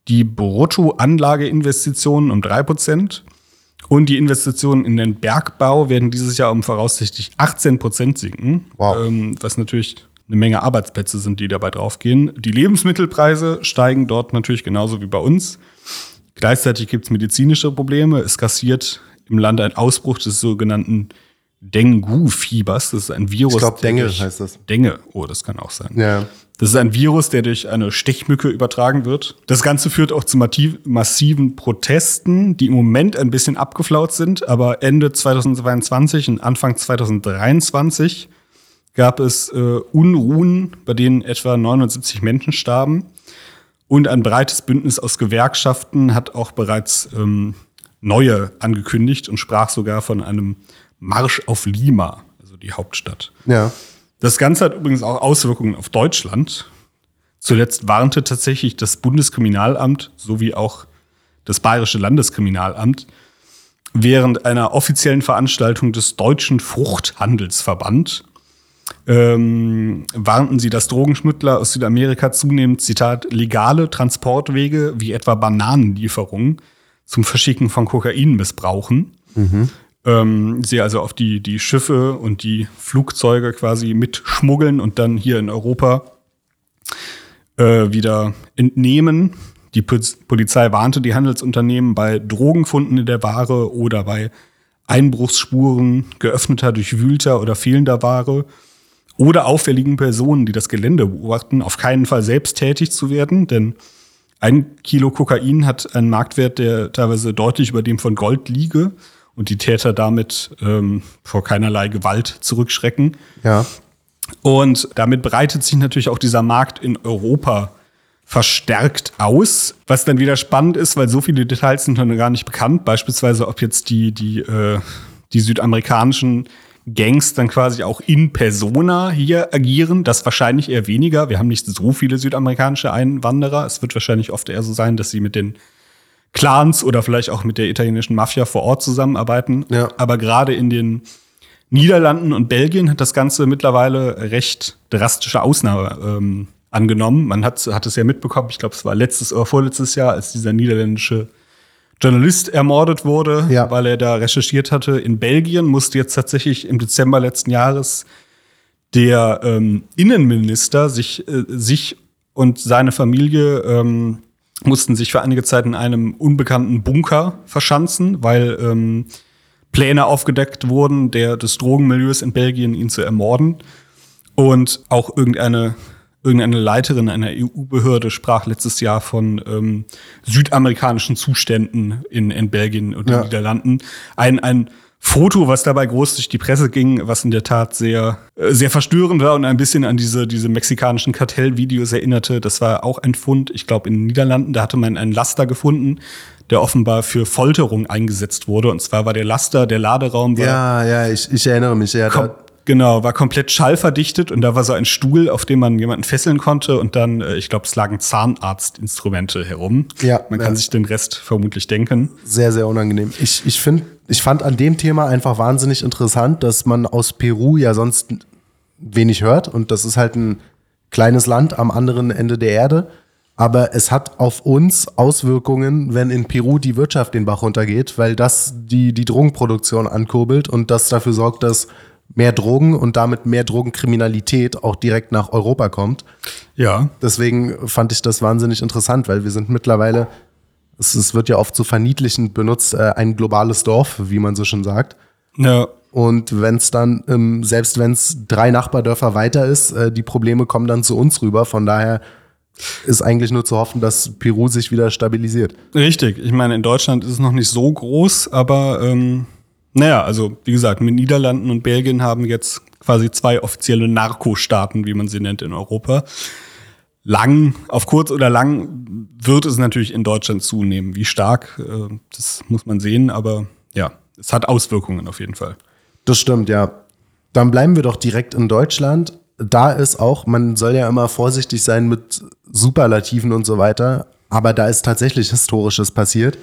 die Bruttoanlageinvestitionen um 3% und die Investitionen in den Bergbau werden dieses Jahr um voraussichtlich 18 Prozent sinken, Wow. ähm, was natürlich eine Menge Arbeitsplätze sind, die dabei draufgehen. Die Lebensmittelpreise steigen dort natürlich genauso wie bei uns. Gleichzeitig gibt es medizinische Probleme. Es kassiert im Land ein Ausbruch des sogenannten Dengue-Fiebers. Das ist ein Virus. Ich glaube, durch- heißt das. Denge, oh, das kann auch sein. Ja. Das ist ein Virus, der durch eine Stechmücke übertragen wird. Das Ganze führt auch zu massiven Protesten, die im Moment ein bisschen abgeflaut sind, aber Ende 2022 und Anfang 2023 gab es äh, Unruhen, bei denen etwa 79 Menschen starben. Und ein breites Bündnis aus Gewerkschaften hat auch bereits ähm, neue angekündigt und sprach sogar von einem Marsch auf Lima, also die Hauptstadt. Ja. Das Ganze hat übrigens auch Auswirkungen auf Deutschland. Zuletzt warnte tatsächlich das Bundeskriminalamt sowie auch das Bayerische Landeskriminalamt während einer offiziellen Veranstaltung des Deutschen Fruchthandelsverband ähm, warnten sie, dass Drogenschmuggler aus Südamerika zunehmend, Zitat, legale Transportwege wie etwa Bananenlieferungen zum Verschicken von Kokain missbrauchen. Ähm, sie also auf die, die Schiffe und die Flugzeuge quasi mitschmuggeln und dann hier in Europa äh, wieder entnehmen. Die Pol- Polizei warnte die Handelsunternehmen bei Drogenfunden in der Ware oder bei Einbruchsspuren geöffneter, durchwühlter oder fehlender Ware oder auffälligen Personen, die das Gelände beobachten, auf keinen Fall selbst tätig zu werden, denn ein Kilo Kokain hat einen Marktwert, der teilweise deutlich über dem von Gold liege und die Täter damit ähm, vor keinerlei Gewalt zurückschrecken. Ja. Und damit breitet sich natürlich auch dieser Markt in Europa verstärkt aus, was dann wieder spannend ist, weil so viele Details sind noch gar nicht bekannt. Beispielsweise, ob jetzt die, die, äh, die südamerikanischen Gangs dann quasi auch in Persona hier agieren. Das wahrscheinlich eher weniger. Wir haben nicht so viele südamerikanische Einwanderer. Es wird wahrscheinlich oft eher so sein, dass sie mit den Clans oder vielleicht auch mit der italienischen Mafia vor Ort zusammenarbeiten. Ja. Aber gerade in den Niederlanden und Belgien hat das Ganze mittlerweile recht drastische Ausnahme ähm, angenommen. Man hat, hat es ja mitbekommen, ich glaube, es war letztes oder vorletztes Jahr, als dieser niederländische Journalist ermordet wurde, Ja. weil er da recherchiert hatte. In Belgien musste jetzt tatsächlich im Dezember letzten Jahres der ähm, Innenminister sich, äh, sich und seine Familie ähm, mussten sich für einige Zeit in einem unbekannten Bunker verschanzen, weil ähm, Pläne aufgedeckt wurden, der des Drogenmilieus in Belgien ihn zu ermorden. Und auch irgendeine, irgendeine Leiterin einer EU-Behörde sprach letztes Jahr von ähm, südamerikanischen Zuständen in, in Belgien und Ja. den Niederlanden. Ein, ein Foto, was dabei groß durch die Presse ging, was in der Tat sehr, äh, sehr verstörend war und ein bisschen an diese, diese mexikanischen Kartellvideos erinnerte. Das war auch ein Fund, ich glaube, in den Niederlanden. Da hatte man einen Laster gefunden, der offenbar für Folterung eingesetzt wurde. Und zwar war der Laster, der Laderaum war Ja, ja, ich, ich erinnere mich. Ja, Kom genau, war komplett schallverdichtet und da war so ein Stuhl, auf dem man jemanden fesseln konnte und dann, äh, ich glaube, es lagen Zahnarztinstrumente herum. Ja, Man kann ja. sich den Rest vermutlich denken. sehr, sehr unangenehm. Ich, ich finde, ich fand an dem Thema einfach wahnsinnig interessant, dass man aus Peru ja sonst wenig hört und das ist halt ein kleines Land am anderen Ende der Erde. Aber es hat auf uns Auswirkungen, wenn in Peru die Wirtschaft den Bach runtergeht, weil das die, die Drogenproduktion ankurbelt und das dafür sorgt, dass mehr Drogen und damit mehr Drogenkriminalität auch direkt nach Europa kommt. Ja. Deswegen fand ich das wahnsinnig interessant, weil wir sind mittlerweile, es, es wird ja oft so verniedlichend benutzt, äh, ein globales Dorf, wie man so schon sagt. Ja. Und wenn es dann, ähm, selbst wenn es drei Nachbardörfer weiter ist, äh, die Probleme kommen dann zu uns rüber. Von daher ist eigentlich nur zu hoffen, dass Peru sich wieder stabilisiert. Richtig. Ich meine, in Deutschland ist es noch nicht so groß, aber ähm, naja, also wie gesagt, mit Niederlanden und Belgien haben jetzt quasi zwei offizielle Narkostaaten, wie man sie nennt, in Europa. Lang, auf kurz oder lang wird es natürlich in Deutschland zunehmen. Wie stark, äh, das muss man sehen, aber ja, es hat Auswirkungen auf jeden Fall. Das stimmt, ja. Dann bleiben wir doch direkt in Deutschland. Da ist auch, man soll ja immer vorsichtig sein mit Superlativen und so weiter, aber da ist tatsächlich Historisches passiert,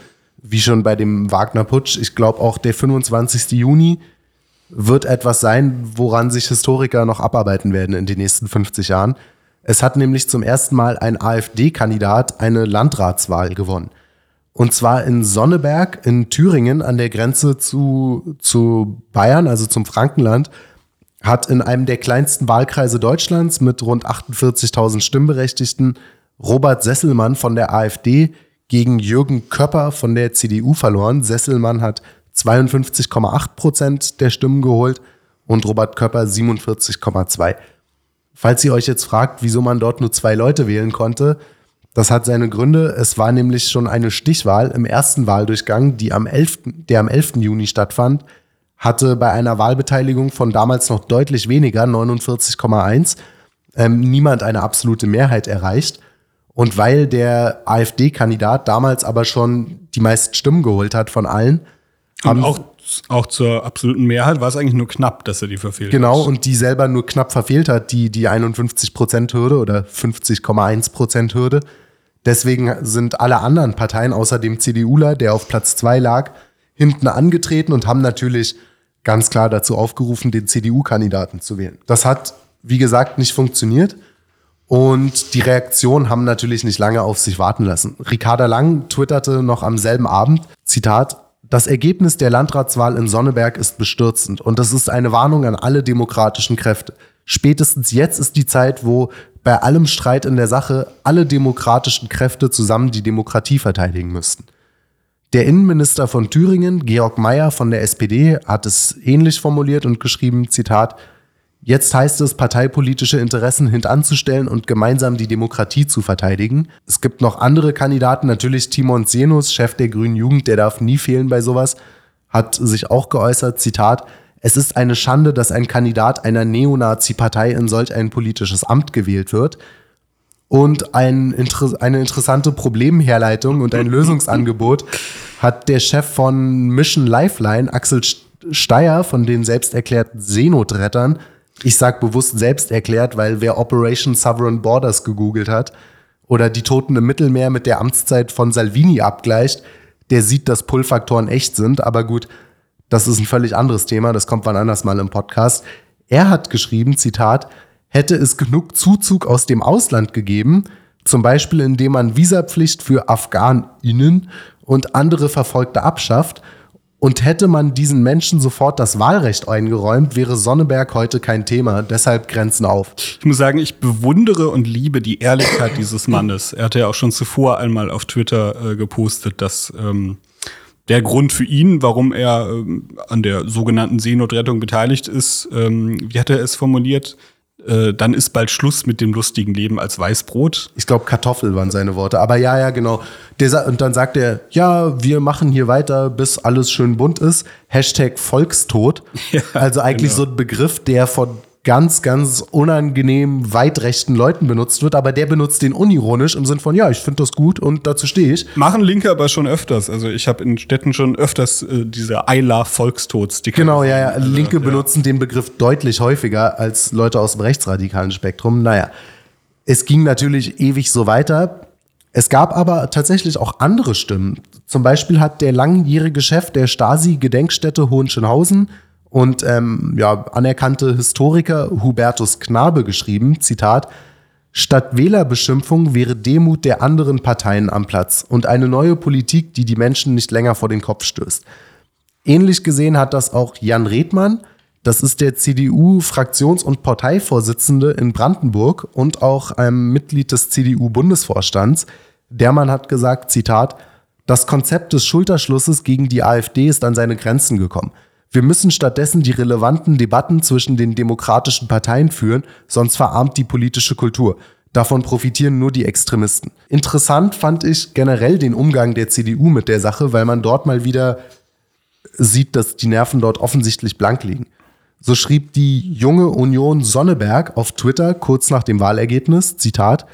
wie schon bei dem Wagner-Putsch. Ich glaube auch der 25. Juni wird etwas sein, woran sich Historiker noch abarbeiten werden in den nächsten 50 Jahren. Es hat nämlich zum ersten Mal ein AfD-Kandidat eine Landratswahl gewonnen. Und zwar in Sonneberg in Thüringen an der Grenze zu, zu Bayern, also zum Frankenland, hat in einem der kleinsten Wahlkreise Deutschlands mit rund 48.000 Stimmberechtigten Robert Sesselmann von der AfD gegen Jürgen Köpper von der CDU verloren. Sesselmann hat 52,8 Prozent der Stimmen geholt und Robert Köpper 47,2. Falls ihr euch jetzt fragt, wieso man dort nur zwei Leute wählen konnte, das hat seine Gründe. Es war nämlich schon eine Stichwahl im ersten Wahldurchgang, die am 11., der am 11. Juni stattfand, hatte bei einer Wahlbeteiligung von damals noch deutlich weniger, 49,1, ähm, niemand eine absolute Mehrheit erreicht. Und weil der AfD-Kandidat damals aber schon die meisten Stimmen geholt hat von allen, Und auch, auch zur absoluten Mehrheit war es eigentlich nur knapp, dass er die verfehlt Genau, hat. und die selber nur knapp verfehlt hat, die, die 51%-Hürde oder 50,1%-Hürde. Deswegen sind alle anderen Parteien außer dem CDUler, der auf Platz zwei lag, hinten angetreten und haben natürlich ganz klar dazu aufgerufen, den CDU-Kandidaten zu wählen. Das hat wie gesagt, nicht funktioniert. Und die Reaktionen haben natürlich nicht lange auf sich warten lassen. Ricarda Lang twitterte noch am selben Abend, Zitat, das Ergebnis der Landratswahl in Sonneberg ist bestürzend und das ist eine Warnung an alle demokratischen Kräfte. Spätestens jetzt ist die Zeit, wo bei allem Streit in der Sache alle demokratischen Kräfte zusammen die Demokratie verteidigen müssten. Der Innenminister von Thüringen, Georg Mayer von der SPD, hat es ähnlich formuliert und geschrieben, Zitat, Jetzt heißt es, parteipolitische Interessen hintanzustellen und gemeinsam die Demokratie zu verteidigen. Es gibt noch andere Kandidaten, natürlich Timon Senus, Chef der Grünen Jugend, der darf nie fehlen bei sowas, hat sich auch geäußert, Zitat, es ist eine Schande, dass ein Kandidat einer Neonazi-Partei in solch ein politisches Amt gewählt wird. Und ein, eine interessante Problemherleitung und ein Lösungsangebot hat der Chef von Mission Lifeline, Axel Steyer, von den selbst erklärten Seenotrettern, ich sag bewusst selbst erklärt, weil wer Operation Sovereign Borders gegoogelt hat oder die Toten im Mittelmeer mit der Amtszeit von Salvini abgleicht, der sieht, dass Pull-Faktoren echt sind. Aber gut, das ist ein völlig anderes Thema. Das kommt wann anders mal im Podcast. Er hat geschrieben, Zitat, hätte es genug Zuzug aus dem Ausland gegeben, zum Beispiel indem man Visapflicht für AfghanInnen und andere Verfolgte abschafft und hätte man diesen Menschen sofort das Wahlrecht eingeräumt, wäre Sonneberg heute kein Thema. Deshalb Grenzen auf. Ich muss sagen, ich bewundere und liebe die Ehrlichkeit dieses Mannes. Er hatte ja auch schon zuvor einmal auf Twitter äh, gepostet, dass ähm, der Grund für ihn, warum er ähm, an der sogenannten Seenotrettung beteiligt ist, ähm, wie hat er es formuliert? Äh, dann ist bald Schluss mit dem lustigen Leben als Weißbrot. Ich glaube, Kartoffel waren seine Worte. Aber ja, ja, genau. Der, und dann sagt er, ja, wir machen hier weiter, bis alles schön bunt ist. Hashtag Volkstod. Ja, also eigentlich genau. so ein Begriff, der von ganz, ganz unangenehm weit rechten Leuten benutzt wird, aber der benutzt den unironisch im Sinn von, ja, ich finde das gut und dazu stehe ich. Machen Linke aber schon öfters. Also ich habe in Städten schon öfters äh, diese I love Volkstod-Sticker. Genau, ja, ja. Also, Linke ja. benutzen den Begriff deutlich häufiger als Leute aus dem rechtsradikalen Spektrum. Naja, es ging natürlich ewig so weiter. Es gab aber tatsächlich auch andere Stimmen. Zum Beispiel hat der langjährige Chef der Stasi-Gedenkstätte Hohenschönhausen und ähm, ja, anerkannte Historiker Hubertus Knabe geschrieben, Zitat, Statt Wählerbeschimpfung wäre Demut der anderen Parteien am Platz und eine neue Politik, die die Menschen nicht länger vor den Kopf stößt. Ähnlich gesehen hat das auch Jan Redmann, das ist der CDU-Fraktions- und Parteivorsitzende in Brandenburg und auch ein Mitglied des CDU-Bundesvorstands. Der Mann hat gesagt, Zitat, das Konzept des Schulterschlusses gegen die AfD ist an seine Grenzen gekommen. Wir müssen stattdessen die relevanten Debatten zwischen den demokratischen Parteien führen, sonst verarmt die politische Kultur. Davon profitieren nur die Extremisten. Interessant fand ich generell den Umgang der CDU mit der Sache, weil man dort mal wieder sieht, dass die Nerven dort offensichtlich blank liegen. So schrieb die junge Union Sonneberg auf Twitter kurz nach dem Wahlergebnis, Zitat,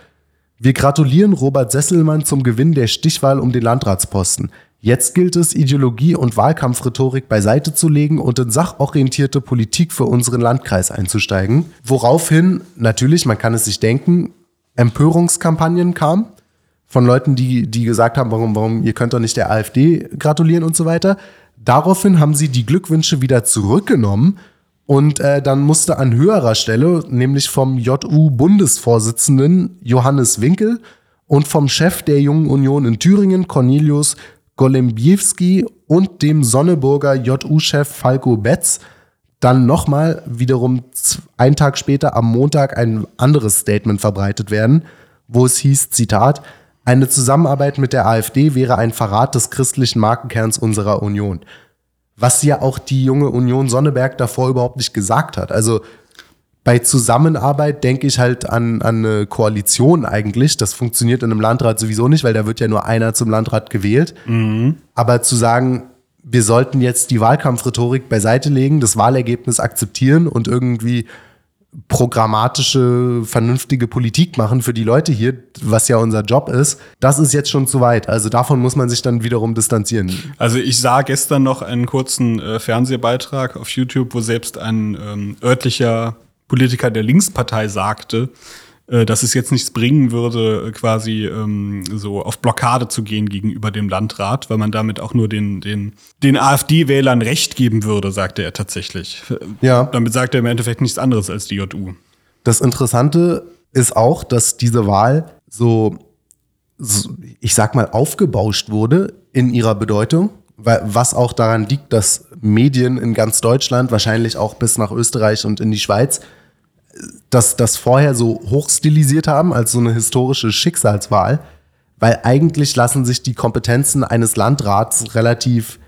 wir gratulieren Robert Sesselmann zum Gewinn der Stichwahl um den Landratsposten. Jetzt gilt es, Ideologie und Wahlkampfrhetorik beiseite zu legen und in sachorientierte Politik für unseren Landkreis einzusteigen. Woraufhin, natürlich, man kann es sich denken, Empörungskampagnen kamen von Leuten, die, die gesagt haben, warum, warum, ihr könnt doch nicht der AfD gratulieren und so weiter. Daraufhin haben sie die Glückwünsche wieder zurückgenommen und äh, dann musste an höherer Stelle, nämlich vom JU-Bundesvorsitzenden Johannes Winkel und vom Chef der Jungen Union in Thüringen, Cornelius Golembiewski und dem Sonneburger JU-Chef Falco Betz dann nochmal wiederum einen Tag später am Montag ein anderes Statement verbreitet werden, wo es hieß, Zitat, eine Zusammenarbeit mit der AfD wäre ein Verrat des christlichen Markenkerns unserer Union. Was ja auch die junge Union Sonneberg davor überhaupt nicht gesagt hat. Also bei Zusammenarbeit denke ich halt an, an eine Koalition eigentlich. Das funktioniert in einem Landrat sowieso nicht, weil da wird ja nur einer zum Landrat gewählt. Mhm. Aber zu sagen, wir sollten jetzt die Wahlkampfrhetorik beiseite legen, das Wahlergebnis akzeptieren und irgendwie programmatische, vernünftige Politik machen für die Leute hier, was ja unser Job ist, das ist jetzt schon zu weit. Also davon muss man sich dann wiederum distanzieren. Also ich sah gestern noch einen kurzen äh, Fernsehbeitrag auf YouTube, wo selbst ein ähm, örtlicher Politiker der Linkspartei sagte, äh, dass es jetzt nichts bringen würde, äh, quasi ähm, so auf Blockade zu gehen gegenüber dem Landrat, weil man damit auch nur den, den, den AfD-Wählern Recht geben würde, sagte er tatsächlich. Ja. Damit sagt er im Endeffekt nichts anderes als die JU. Das Interessante ist auch, dass diese Wahl so, so, ich sag mal, aufgebauscht wurde in ihrer Bedeutung, was auch daran liegt, dass Medien in ganz Deutschland, wahrscheinlich auch bis nach Österreich und in die Schweiz, das, das vorher so hochstilisiert haben als so eine historische Schicksalswahl, weil eigentlich lassen sich die Kompetenzen eines Landrats relativ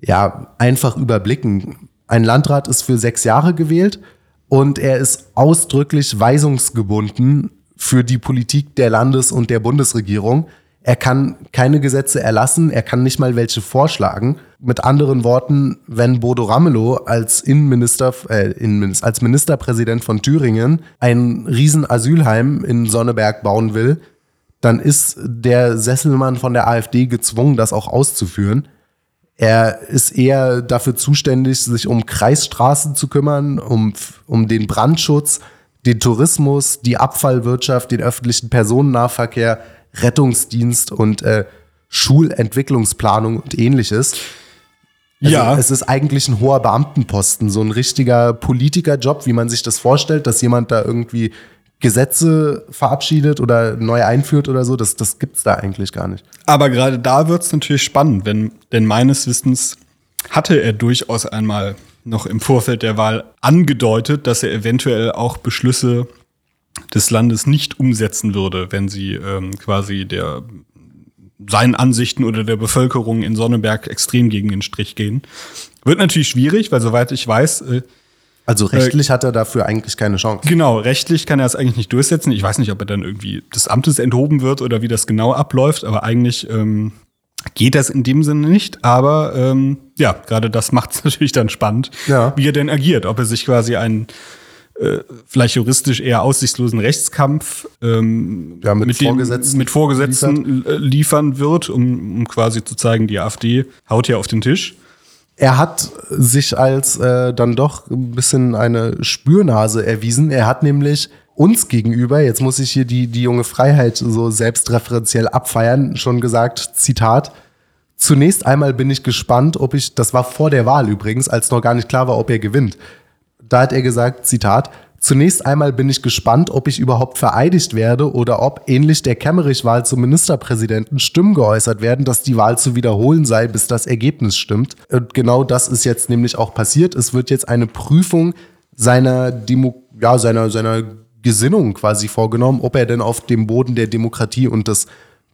ja, einfach überblicken. Ein Landrat ist für sechs Jahre gewählt und er ist ausdrücklich weisungsgebunden für die Politik der Landes- und der Bundesregierung. Er kann keine Gesetze erlassen, er kann nicht mal welche vorschlagen. Mit anderen Worten, wenn Bodo Ramelow als Innenminister, äh, Innenminister, als Ministerpräsident von Thüringen ein riesen Asylheim in Sonneberg bauen will, dann ist der Sesselmann von der AfD gezwungen, das auch auszuführen. Er ist eher dafür zuständig, sich um Kreisstraßen zu kümmern, um, um den Brandschutz, den Tourismus, die Abfallwirtschaft, den öffentlichen Personennahverkehr, Rettungsdienst und äh, Schulentwicklungsplanung und ähnliches. Also ja. Es ist eigentlich ein hoher Beamtenposten, so ein richtiger Politikerjob, wie man sich das vorstellt, dass jemand da irgendwie Gesetze verabschiedet oder neu einführt oder so, das, das gibt es da eigentlich gar nicht. Aber gerade da wird es natürlich spannend, wenn, denn meines Wissens hatte er durchaus einmal noch im Vorfeld der Wahl angedeutet, dass er eventuell auch Beschlüsse des Landes nicht umsetzen würde, wenn sie ähm, quasi der seinen Ansichten oder der Bevölkerung in Sonneberg extrem gegen den Strich gehen. Wird natürlich schwierig, weil soweit ich weiß, äh, also rechtlich äh, hat er dafür eigentlich keine Chance. Genau, rechtlich kann er es eigentlich nicht durchsetzen. Ich weiß nicht, ob er dann irgendwie des Amtes enthoben wird oder wie das genau abläuft, aber eigentlich ähm, geht das in dem Sinne nicht. Aber ähm, ja, gerade das macht es natürlich dann spannend, ja. wie er denn agiert. Ob er sich quasi einen äh, vielleicht juristisch eher aussichtslosen Rechtskampf ähm, ja, mit, mit, Vorgesetzten, mit Vorgesetzten liefert. liefern wird, um, um quasi zu zeigen, die AfD haut hier auf den Tisch er hat sich als äh, dann doch ein bisschen eine Spürnase erwiesen. Er hat nämlich uns gegenüber, jetzt muss ich hier die, die junge Freiheit so selbstreferenziell abfeiern, schon gesagt, Zitat, zunächst einmal bin ich gespannt, ob ich, das war vor der Wahl übrigens, als noch gar nicht klar war, ob er gewinnt. Da hat er gesagt, Zitat, Zunächst einmal bin ich gespannt, ob ich überhaupt vereidigt werde oder ob, ähnlich der Kemmerich-Wahl zum Ministerpräsidenten, Stimmen geäußert werden, dass die Wahl zu wiederholen sei, bis das Ergebnis stimmt. Und genau das ist jetzt nämlich auch passiert. Es wird jetzt eine Prüfung seiner, Demo ja, seiner, seiner Gesinnung quasi vorgenommen, ob er denn auf dem Boden der Demokratie und des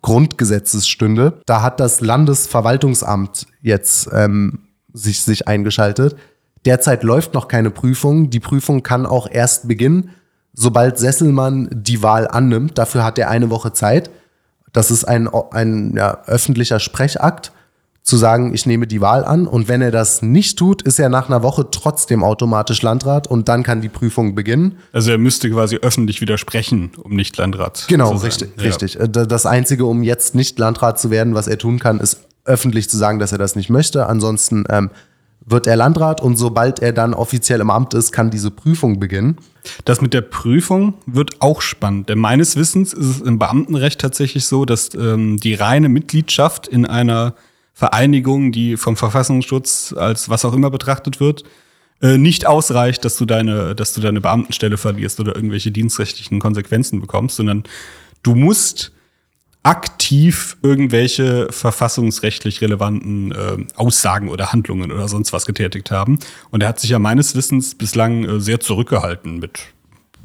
Grundgesetzes stünde. Da hat das Landesverwaltungsamt jetzt ähm, sich, sich eingeschaltet. Derzeit läuft noch keine Prüfung. Die Prüfung kann auch erst beginnen, sobald Sesselmann die Wahl annimmt. Dafür hat er eine Woche Zeit. Das ist ein, ein ja, öffentlicher Sprechakt, zu sagen, ich nehme die Wahl an. Und wenn er das nicht tut, ist er nach einer Woche trotzdem automatisch Landrat und dann kann die Prüfung beginnen. Also er müsste quasi öffentlich widersprechen, um nicht Landrat genau, zu sein. Genau, richtig, ja. richtig. Äh, das Einzige, um jetzt nicht Landrat zu werden, was er tun kann, ist öffentlich zu sagen, dass er das nicht möchte. Ansonsten ähm, wird er Landrat und sobald er dann offiziell im Amt ist, kann diese Prüfung beginnen. Das mit der Prüfung wird auch spannend, denn meines Wissens ist es im Beamtenrecht tatsächlich so, dass ähm, die reine Mitgliedschaft in einer Vereinigung, die vom Verfassungsschutz als was auch immer betrachtet wird, äh, nicht ausreicht, dass du deine, dass du deine Beamtenstelle verlierst oder irgendwelche dienstrechtlichen Konsequenzen bekommst, sondern du musst aktiv irgendwelche verfassungsrechtlich relevanten äh, Aussagen oder Handlungen oder sonst was getätigt haben. Und er hat sich ja meines Wissens bislang äh, sehr zurückgehalten mit.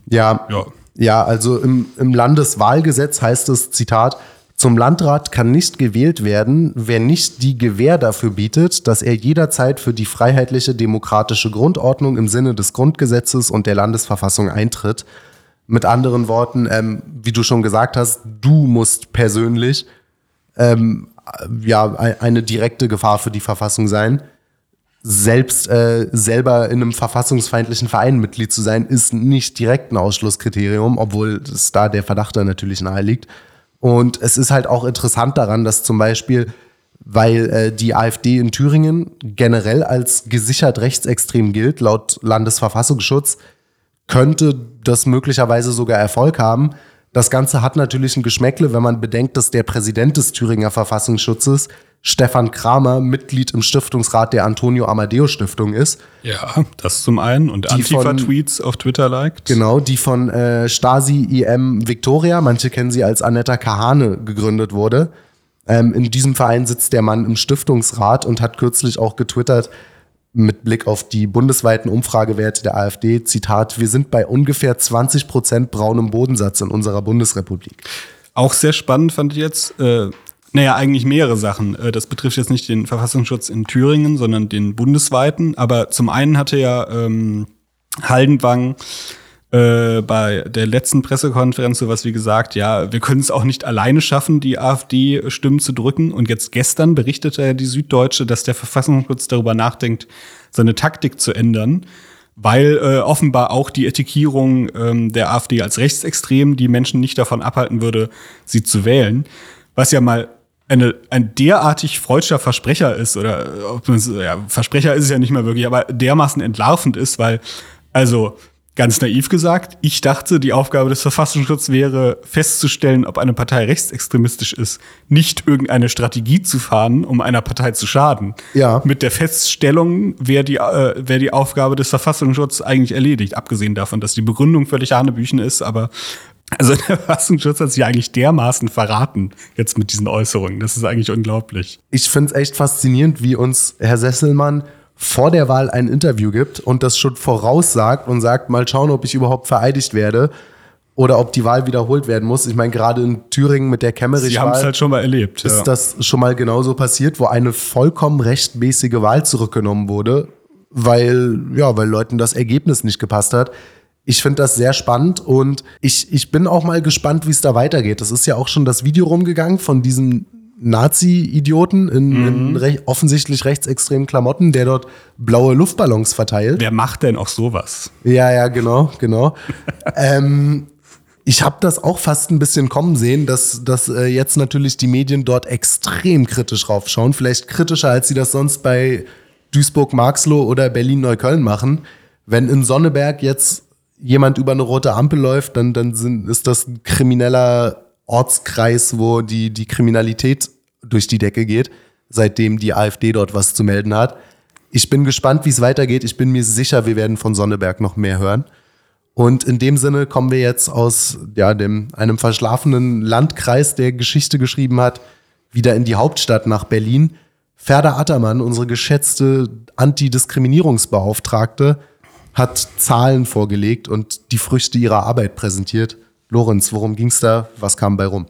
Ja, ja. ja also im, im Landeswahlgesetz heißt es, Zitat, zum Landrat kann nicht gewählt werden, wer nicht die Gewähr dafür bietet, dass er jederzeit für die freiheitliche demokratische Grundordnung im Sinne des Grundgesetzes und der Landesverfassung eintritt mit anderen Worten, ähm, wie du schon gesagt hast, du musst persönlich ähm, ja eine direkte Gefahr für die Verfassung sein. Selbst äh, selber in einem verfassungsfeindlichen Verein Mitglied zu sein, ist nicht direkt ein Ausschlusskriterium, obwohl es da der Verdacht da natürlich nahe liegt. Und es ist halt auch interessant daran, dass zum Beispiel, weil äh, die AfD in Thüringen generell als gesichert rechtsextrem gilt, laut Landesverfassungsschutz, könnte das möglicherweise sogar Erfolg haben, Das Ganze hat natürlich ein Geschmäckle, wenn man bedenkt, dass der Präsident des Thüringer Verfassungsschutzes, Stefan Kramer, Mitglied im Stiftungsrat der Antonio Amadeo Stiftung ist. Ja, das zum einen. Und Antifa-Tweets auf Twitter liked. Genau, die von äh, Stasi IM Victoria, manche kennen sie als Anetta Kahane, gegründet wurde. Ähm, in diesem Verein sitzt der Mann im Stiftungsrat und hat kürzlich auch getwittert, mit Blick auf die bundesweiten Umfragewerte der AfD, Zitat, wir sind bei ungefähr 20 Prozent braunem Bodensatz in unserer Bundesrepublik. Auch sehr spannend fand ich jetzt, äh, naja, eigentlich mehrere Sachen. Äh, das betrifft jetzt nicht den Verfassungsschutz in Thüringen, sondern den bundesweiten. Aber zum einen hatte ja ähm, Haldenwang äh, bei der letzten Pressekonferenz sowas wie gesagt, ja, wir können es auch nicht alleine schaffen, die AfD-Stimmen zu drücken. Und jetzt gestern berichtete die Süddeutsche, dass der Verfassungsschutz darüber nachdenkt, seine Taktik zu ändern. Weil äh, offenbar auch die Etikierung ähm, der AfD als rechtsextrem die Menschen nicht davon abhalten würde, sie zu wählen. Was ja mal eine, ein derartig freudscher Versprecher ist, oder äh, ob ja, Versprecher ist es ja nicht mehr wirklich, aber dermaßen entlarvend ist, weil, also ganz naiv gesagt, ich dachte, die Aufgabe des Verfassungsschutzes wäre, festzustellen, ob eine Partei rechtsextremistisch ist, nicht irgendeine Strategie zu fahren, um einer Partei zu schaden. Ja. Mit der Feststellung wäre die, äh, wäre die Aufgabe des Verfassungsschutzes eigentlich erledigt, abgesehen davon, dass die Begründung völlig Hanebüchen ist, aber also der Verfassungsschutz hat sich eigentlich dermaßen verraten jetzt mit diesen Äußerungen. Das ist eigentlich unglaublich. Ich finde es echt faszinierend, wie uns Herr Sesselmann vor der Wahl ein Interview gibt und das schon voraussagt und sagt, mal schauen, ob ich überhaupt vereidigt werde oder ob die Wahl wiederholt werden muss. Ich meine, gerade in Thüringen mit der Sie haben es halt schon mal erlebt. ist ja. das schon mal genauso passiert, wo eine vollkommen rechtmäßige Wahl zurückgenommen wurde, weil, ja, weil Leuten das Ergebnis nicht gepasst hat. Ich finde das sehr spannend und ich, ich bin auch mal gespannt, wie es da weitergeht. Das ist ja auch schon das Video rumgegangen von diesem Nazi-Idioten in, in rech offensichtlich rechtsextremen Klamotten, der dort blaue Luftballons verteilt. Wer macht denn auch sowas? Ja, ja, genau, genau. ähm, ich habe das auch fast ein bisschen kommen sehen, dass, dass äh, jetzt natürlich die Medien dort extrem kritisch raufschauen. Vielleicht kritischer, als sie das sonst bei Duisburg-Marxloh oder Berlin-Neukölln machen. Wenn in Sonneberg jetzt jemand über eine rote Ampel läuft, dann, dann sind, ist das ein krimineller Ortskreis, wo die, die Kriminalität durch die Decke geht, seitdem die AfD dort was zu melden hat. Ich bin gespannt, wie es weitergeht. Ich bin mir sicher, wir werden von Sonneberg noch mehr hören. Und in dem Sinne kommen wir jetzt aus ja, dem, einem verschlafenen Landkreis, der Geschichte geschrieben hat, wieder in die Hauptstadt nach Berlin. Ferda Attermann, unsere geschätzte Antidiskriminierungsbeauftragte, hat Zahlen vorgelegt und die Früchte ihrer Arbeit präsentiert. Lorenz, worum ging's da? Was kam bei rum?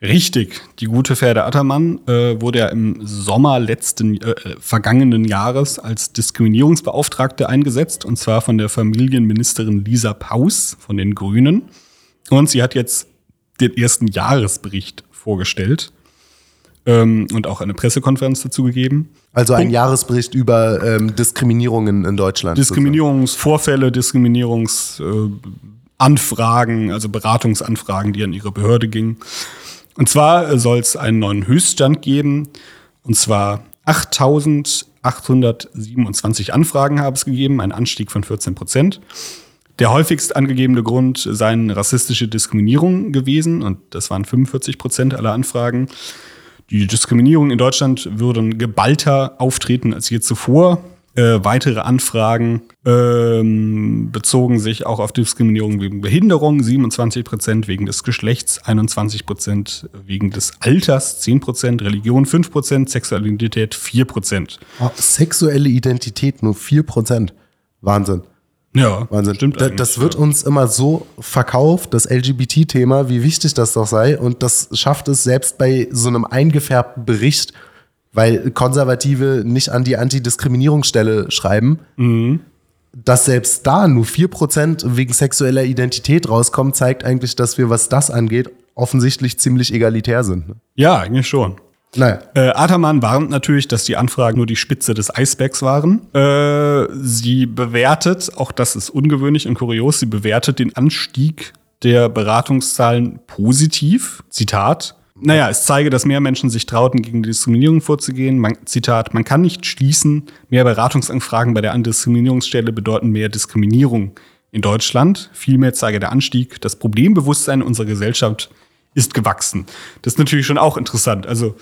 Richtig, die gute Pferde Attermann äh, wurde ja im Sommer letzten äh, äh, vergangenen Jahres als Diskriminierungsbeauftragte eingesetzt und zwar von der Familienministerin Lisa Paus von den Grünen und sie hat jetzt den ersten Jahresbericht vorgestellt ähm, und auch eine Pressekonferenz dazu gegeben. Also ein Punkt. Jahresbericht über ähm, Diskriminierungen in Deutschland. Diskriminierungsvorfälle, Diskriminierungsanfragen, äh, Anfragen, also Beratungsanfragen, die an ihre Behörde gingen. Und zwar soll es einen neuen Höchststand geben. Und zwar 8.827 Anfragen habe es gegeben, ein Anstieg von 14 Prozent. Der häufigst angegebene Grund seien rassistische Diskriminierung gewesen und das waren 45 Prozent aller Anfragen. Die Diskriminierung in Deutschland würden geballter auftreten als je zuvor. Äh, weitere Anfragen ähm, bezogen sich auch auf Diskriminierung wegen Behinderung, 27 Prozent, wegen des Geschlechts, 21 Prozent, wegen des Alters, 10 Prozent, Religion, 5 Prozent, Sexualität, 4 Prozent. Oh, sexuelle Identität nur 4%. Wahnsinn. Ja, Wahnsinn. stimmt. Da, das wird ja. uns immer so verkauft, das LGBT-Thema, wie wichtig das doch sei. Und das schafft es selbst bei so einem eingefärbten Bericht, weil Konservative nicht an die Antidiskriminierungsstelle schreiben, Mhm. dass selbst da nur 4% wegen sexueller Identität rauskommt, zeigt eigentlich, dass wir, was das angeht, offensichtlich ziemlich egalitär sind. ne? Ja, eigentlich schon. Naja. Äh, Ataman warnt natürlich, dass die Anfragen nur die Spitze des Eisbergs waren. Äh, sie bewertet, auch das ist ungewöhnlich und kurios, sie bewertet den Anstieg der Beratungszahlen positiv. Zitat. Naja, es zeige, dass mehr Menschen sich trauten, gegen Diskriminierung vorzugehen. Man, Zitat, man kann nicht schließen, mehr Beratungsanfragen bei der Antidiskriminierungsstelle bedeuten mehr Diskriminierung. in Deutschland. Vielmehr zeige der Anstieg, das Problembewusstsein unserer Gesellschaft ist gewachsen. Das ist natürlich schon auch interessant. Also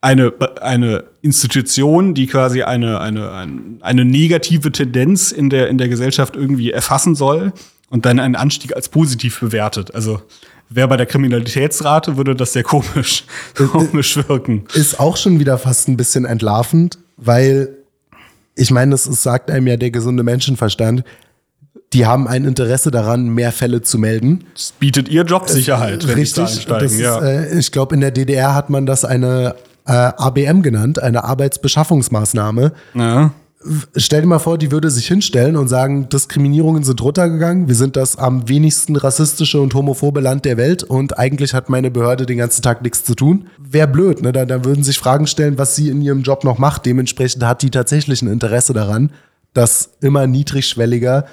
eine, eine Institution, die quasi eine, eine, eine, eine negative Tendenz in der, in der Gesellschaft irgendwie erfassen soll und dann einen Anstieg als positiv bewertet. Also wäre bei der Kriminalitätsrate, würde das sehr komisch, komisch wirken. Ist auch schon wieder fast ein bisschen entlarvend, weil ich meine, das ist, sagt einem ja der gesunde Menschenverstand. Die haben ein Interesse daran, mehr Fälle zu melden. Das bietet ihr Jobsicherheit, wenn Richtig, Zahlen steigen. Ja. Ist, äh, ich glaube, in der DDR hat man das eine äh, ABM genannt, eine Arbeitsbeschaffungsmaßnahme. Ja. Stell dir mal vor, die würde sich hinstellen und sagen, Diskriminierungen sind runtergegangen, wir sind das am wenigsten rassistische und homophobe Land der Welt und eigentlich hat meine Behörde den ganzen Tag nichts zu tun. Wäre blöd, ne? Da, da würden sich Fragen stellen, was sie in ihrem Job noch macht. Dementsprechend hat die tatsächlich ein Interesse daran, dass immer niedrigschwelliger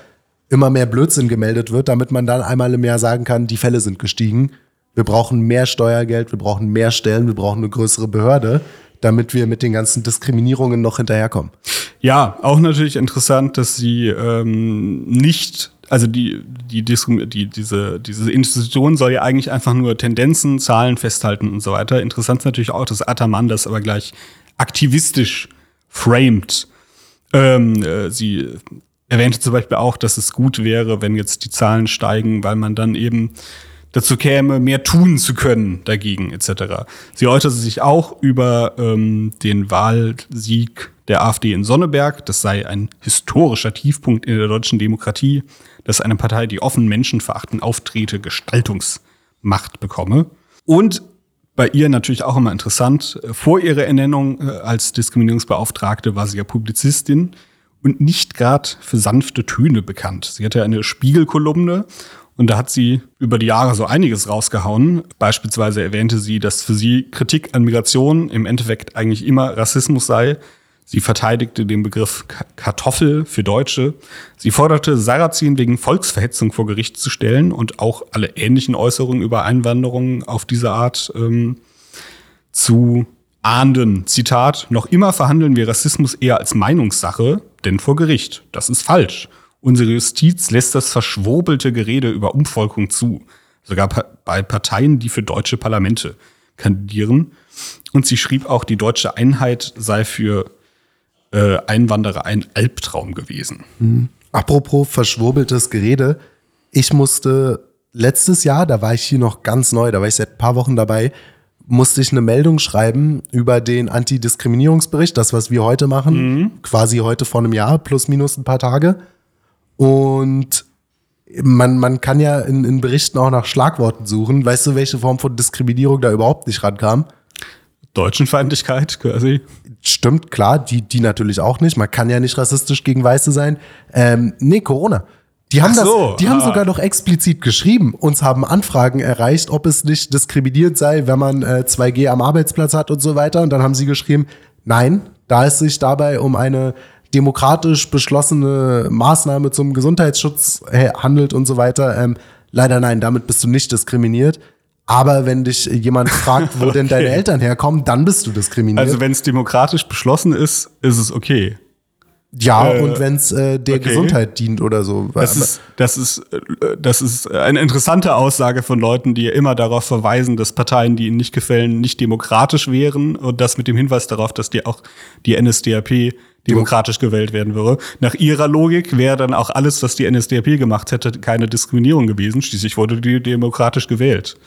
immer mehr Blödsinn gemeldet wird, damit man dann einmal im Jahr sagen kann, die Fälle sind gestiegen wir brauchen mehr Steuergeld, wir brauchen mehr Stellen, wir brauchen eine größere Behörde, damit wir mit den ganzen Diskriminierungen noch hinterherkommen. Ja, auch natürlich interessant, dass sie ähm, nicht, also die, die, die, diese, diese Institution soll ja eigentlich einfach nur Tendenzen, Zahlen festhalten und so weiter. Interessant ist natürlich auch, dass Ataman das aber gleich aktivistisch framed. Ähm, äh, sie erwähnte zum Beispiel auch, dass es gut wäre, wenn jetzt die Zahlen steigen, weil man dann eben dazu käme, mehr tun zu können dagegen etc. Sie äußerte sich auch über ähm, den Wahlsieg der AfD in Sonneberg. Das sei ein historischer Tiefpunkt in der deutschen Demokratie, dass eine Partei, die offen menschenverachtend auftrete, Gestaltungsmacht bekomme. Und bei ihr natürlich auch immer interessant, vor ihrer Ernennung äh, als Diskriminierungsbeauftragte war sie ja Publizistin und nicht gerade für sanfte Töne bekannt. Sie hatte eine Spiegelkolumne und da hat sie über die Jahre so einiges rausgehauen. Beispielsweise erwähnte sie, dass für sie Kritik an Migration im Endeffekt eigentlich immer Rassismus sei. Sie verteidigte den Begriff Kartoffel für Deutsche. Sie forderte Sarrazin wegen Volksverhetzung vor Gericht zu stellen und auch alle ähnlichen Äußerungen über Einwanderung auf diese Art ähm, zu ahnden. Zitat, noch immer verhandeln wir Rassismus eher als Meinungssache, denn vor Gericht. Das ist falsch. Unsere Justiz lässt das verschwurbelte Gerede über Umvolkung zu, sogar bei Parteien, die für deutsche Parlamente kandidieren. Und sie schrieb auch, die deutsche Einheit sei für äh, Einwanderer ein Albtraum gewesen. Mhm. Apropos verschwurbeltes Gerede, ich musste letztes Jahr, da war ich hier noch ganz neu, da war ich seit ein paar Wochen dabei, musste ich eine Meldung schreiben über den Antidiskriminierungsbericht, das, was wir heute machen, mhm. quasi heute vor einem Jahr, plus minus ein paar Tage. Und man, man kann ja in, in Berichten auch nach Schlagworten suchen. Weißt du, welche Form von Diskriminierung da überhaupt nicht rankam? Deutschenfeindlichkeit quasi. Stimmt, klar, die, die natürlich auch nicht. Man kann ja nicht rassistisch gegen Weiße sein. Ähm, nee, Corona. Die haben so, das, die ah. haben sogar noch explizit geschrieben. Uns haben Anfragen erreicht, ob es nicht diskriminierend sei, wenn man äh, 2G am Arbeitsplatz hat und so weiter. Und dann haben sie geschrieben, nein, da es sich dabei um eine demokratisch beschlossene Maßnahme zum Gesundheitsschutz handelt und so weiter. Ähm, leider nein, damit bist du nicht diskriminiert. Aber wenn dich jemand fragt, wo okay. denn deine Eltern herkommen, dann bist du diskriminiert. Also wenn es demokratisch beschlossen ist, ist es okay. Ja, äh, und wenn es äh, der okay. Gesundheit dient oder so. Das ist, das, ist, äh, das ist eine interessante Aussage von Leuten, die immer darauf verweisen, dass Parteien, die ihnen nicht gefällen, nicht demokratisch wären. Und das mit dem Hinweis darauf, dass die auch die NSDAP demokratisch gewählt werden würde. Nach ihrer Logik wäre dann auch alles, was die NSDAP gemacht hätte, keine Diskriminierung gewesen. Schließlich wurde die demokratisch gewählt.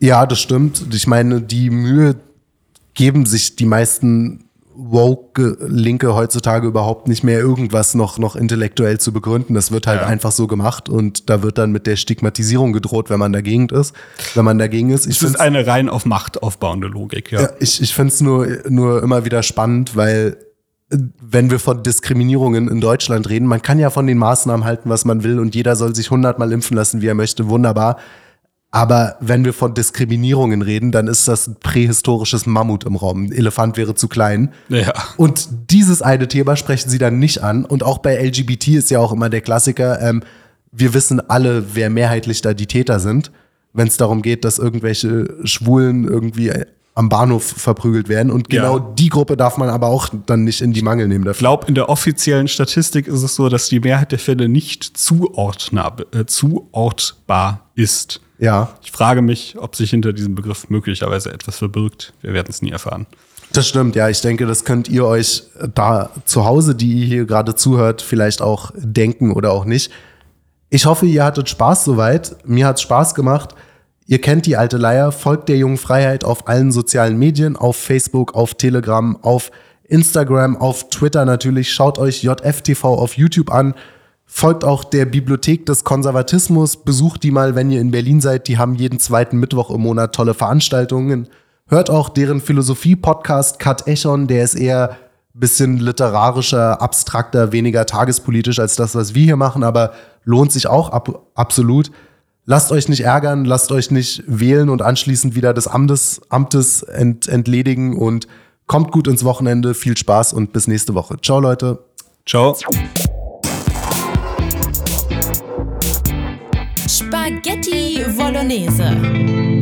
Ja, das stimmt. Ich meine, die Mühe geben sich die meisten woke Linke heutzutage überhaupt nicht mehr irgendwas noch, noch intellektuell zu begründen. Das wird halt ja. einfach so gemacht und da wird dann mit der Stigmatisierung gedroht, wenn man dagegen ist. Wenn man dagegen ist. Ich das ist eine rein auf Macht aufbauende Logik, ja. ja ich ich finde es nur, nur immer wieder spannend, weil wenn wir von Diskriminierungen in Deutschland reden, man kann ja von den Maßnahmen halten, was man will und jeder soll sich hundertmal impfen lassen, wie er möchte, wunderbar. Aber wenn wir von Diskriminierungen reden, dann ist das ein prähistorisches Mammut im Raum. Ein Elefant wäre zu klein. Ja. Und dieses eine Thema sprechen sie dann nicht an. Und auch bei LGBT ist ja auch immer der Klassiker, ähm, wir wissen alle, wer mehrheitlich da die Täter sind. Wenn es darum geht, dass irgendwelche Schwulen irgendwie am Bahnhof verprügelt werden. Und genau Ja. die Gruppe darf man aber auch dann nicht in die Mangel nehmen Ich dafür. glaube, in der offiziellen Statistik ist es so, dass die Mehrheit der Fälle nicht äh, zuortbar ist. Ja, Ich frage mich, ob sich hinter diesem Begriff möglicherweise etwas verbirgt. Wir werden es nie erfahren. das stimmt. Ja, ich denke, das könnt ihr euch da zu Hause, die ihr hier gerade zuhört, vielleicht auch denken oder auch nicht. Ich hoffe, ihr hattet Spaß soweit. Mir hat's Spaß gemacht. Ihr kennt die alte Leier, folgt der jungen Freiheit auf allen sozialen Medien, auf Facebook, auf Telegram, auf Instagram, auf Twitter natürlich. Schaut euch JFTV auf YouTube an. Folgt auch der Bibliothek des Konservatismus. Besucht die mal, wenn ihr in Berlin seid. Die haben jeden zweiten Mittwoch im Monat tolle Veranstaltungen. Hört auch deren Philosophie-Podcast Kat Echon. Der ist eher bisschen literarischer, abstrakter, weniger tagespolitisch als das, was wir hier machen, aber lohnt sich auch ab, absolut. Lasst euch nicht ärgern, lasst euch nicht wählen und anschließend wieder des Amtes, Amtes ent, entledigen und kommt gut ins Wochenende. Viel Spaß und bis nächste Woche. Ciao, Leute. Ciao. Spaghetti Bolognese.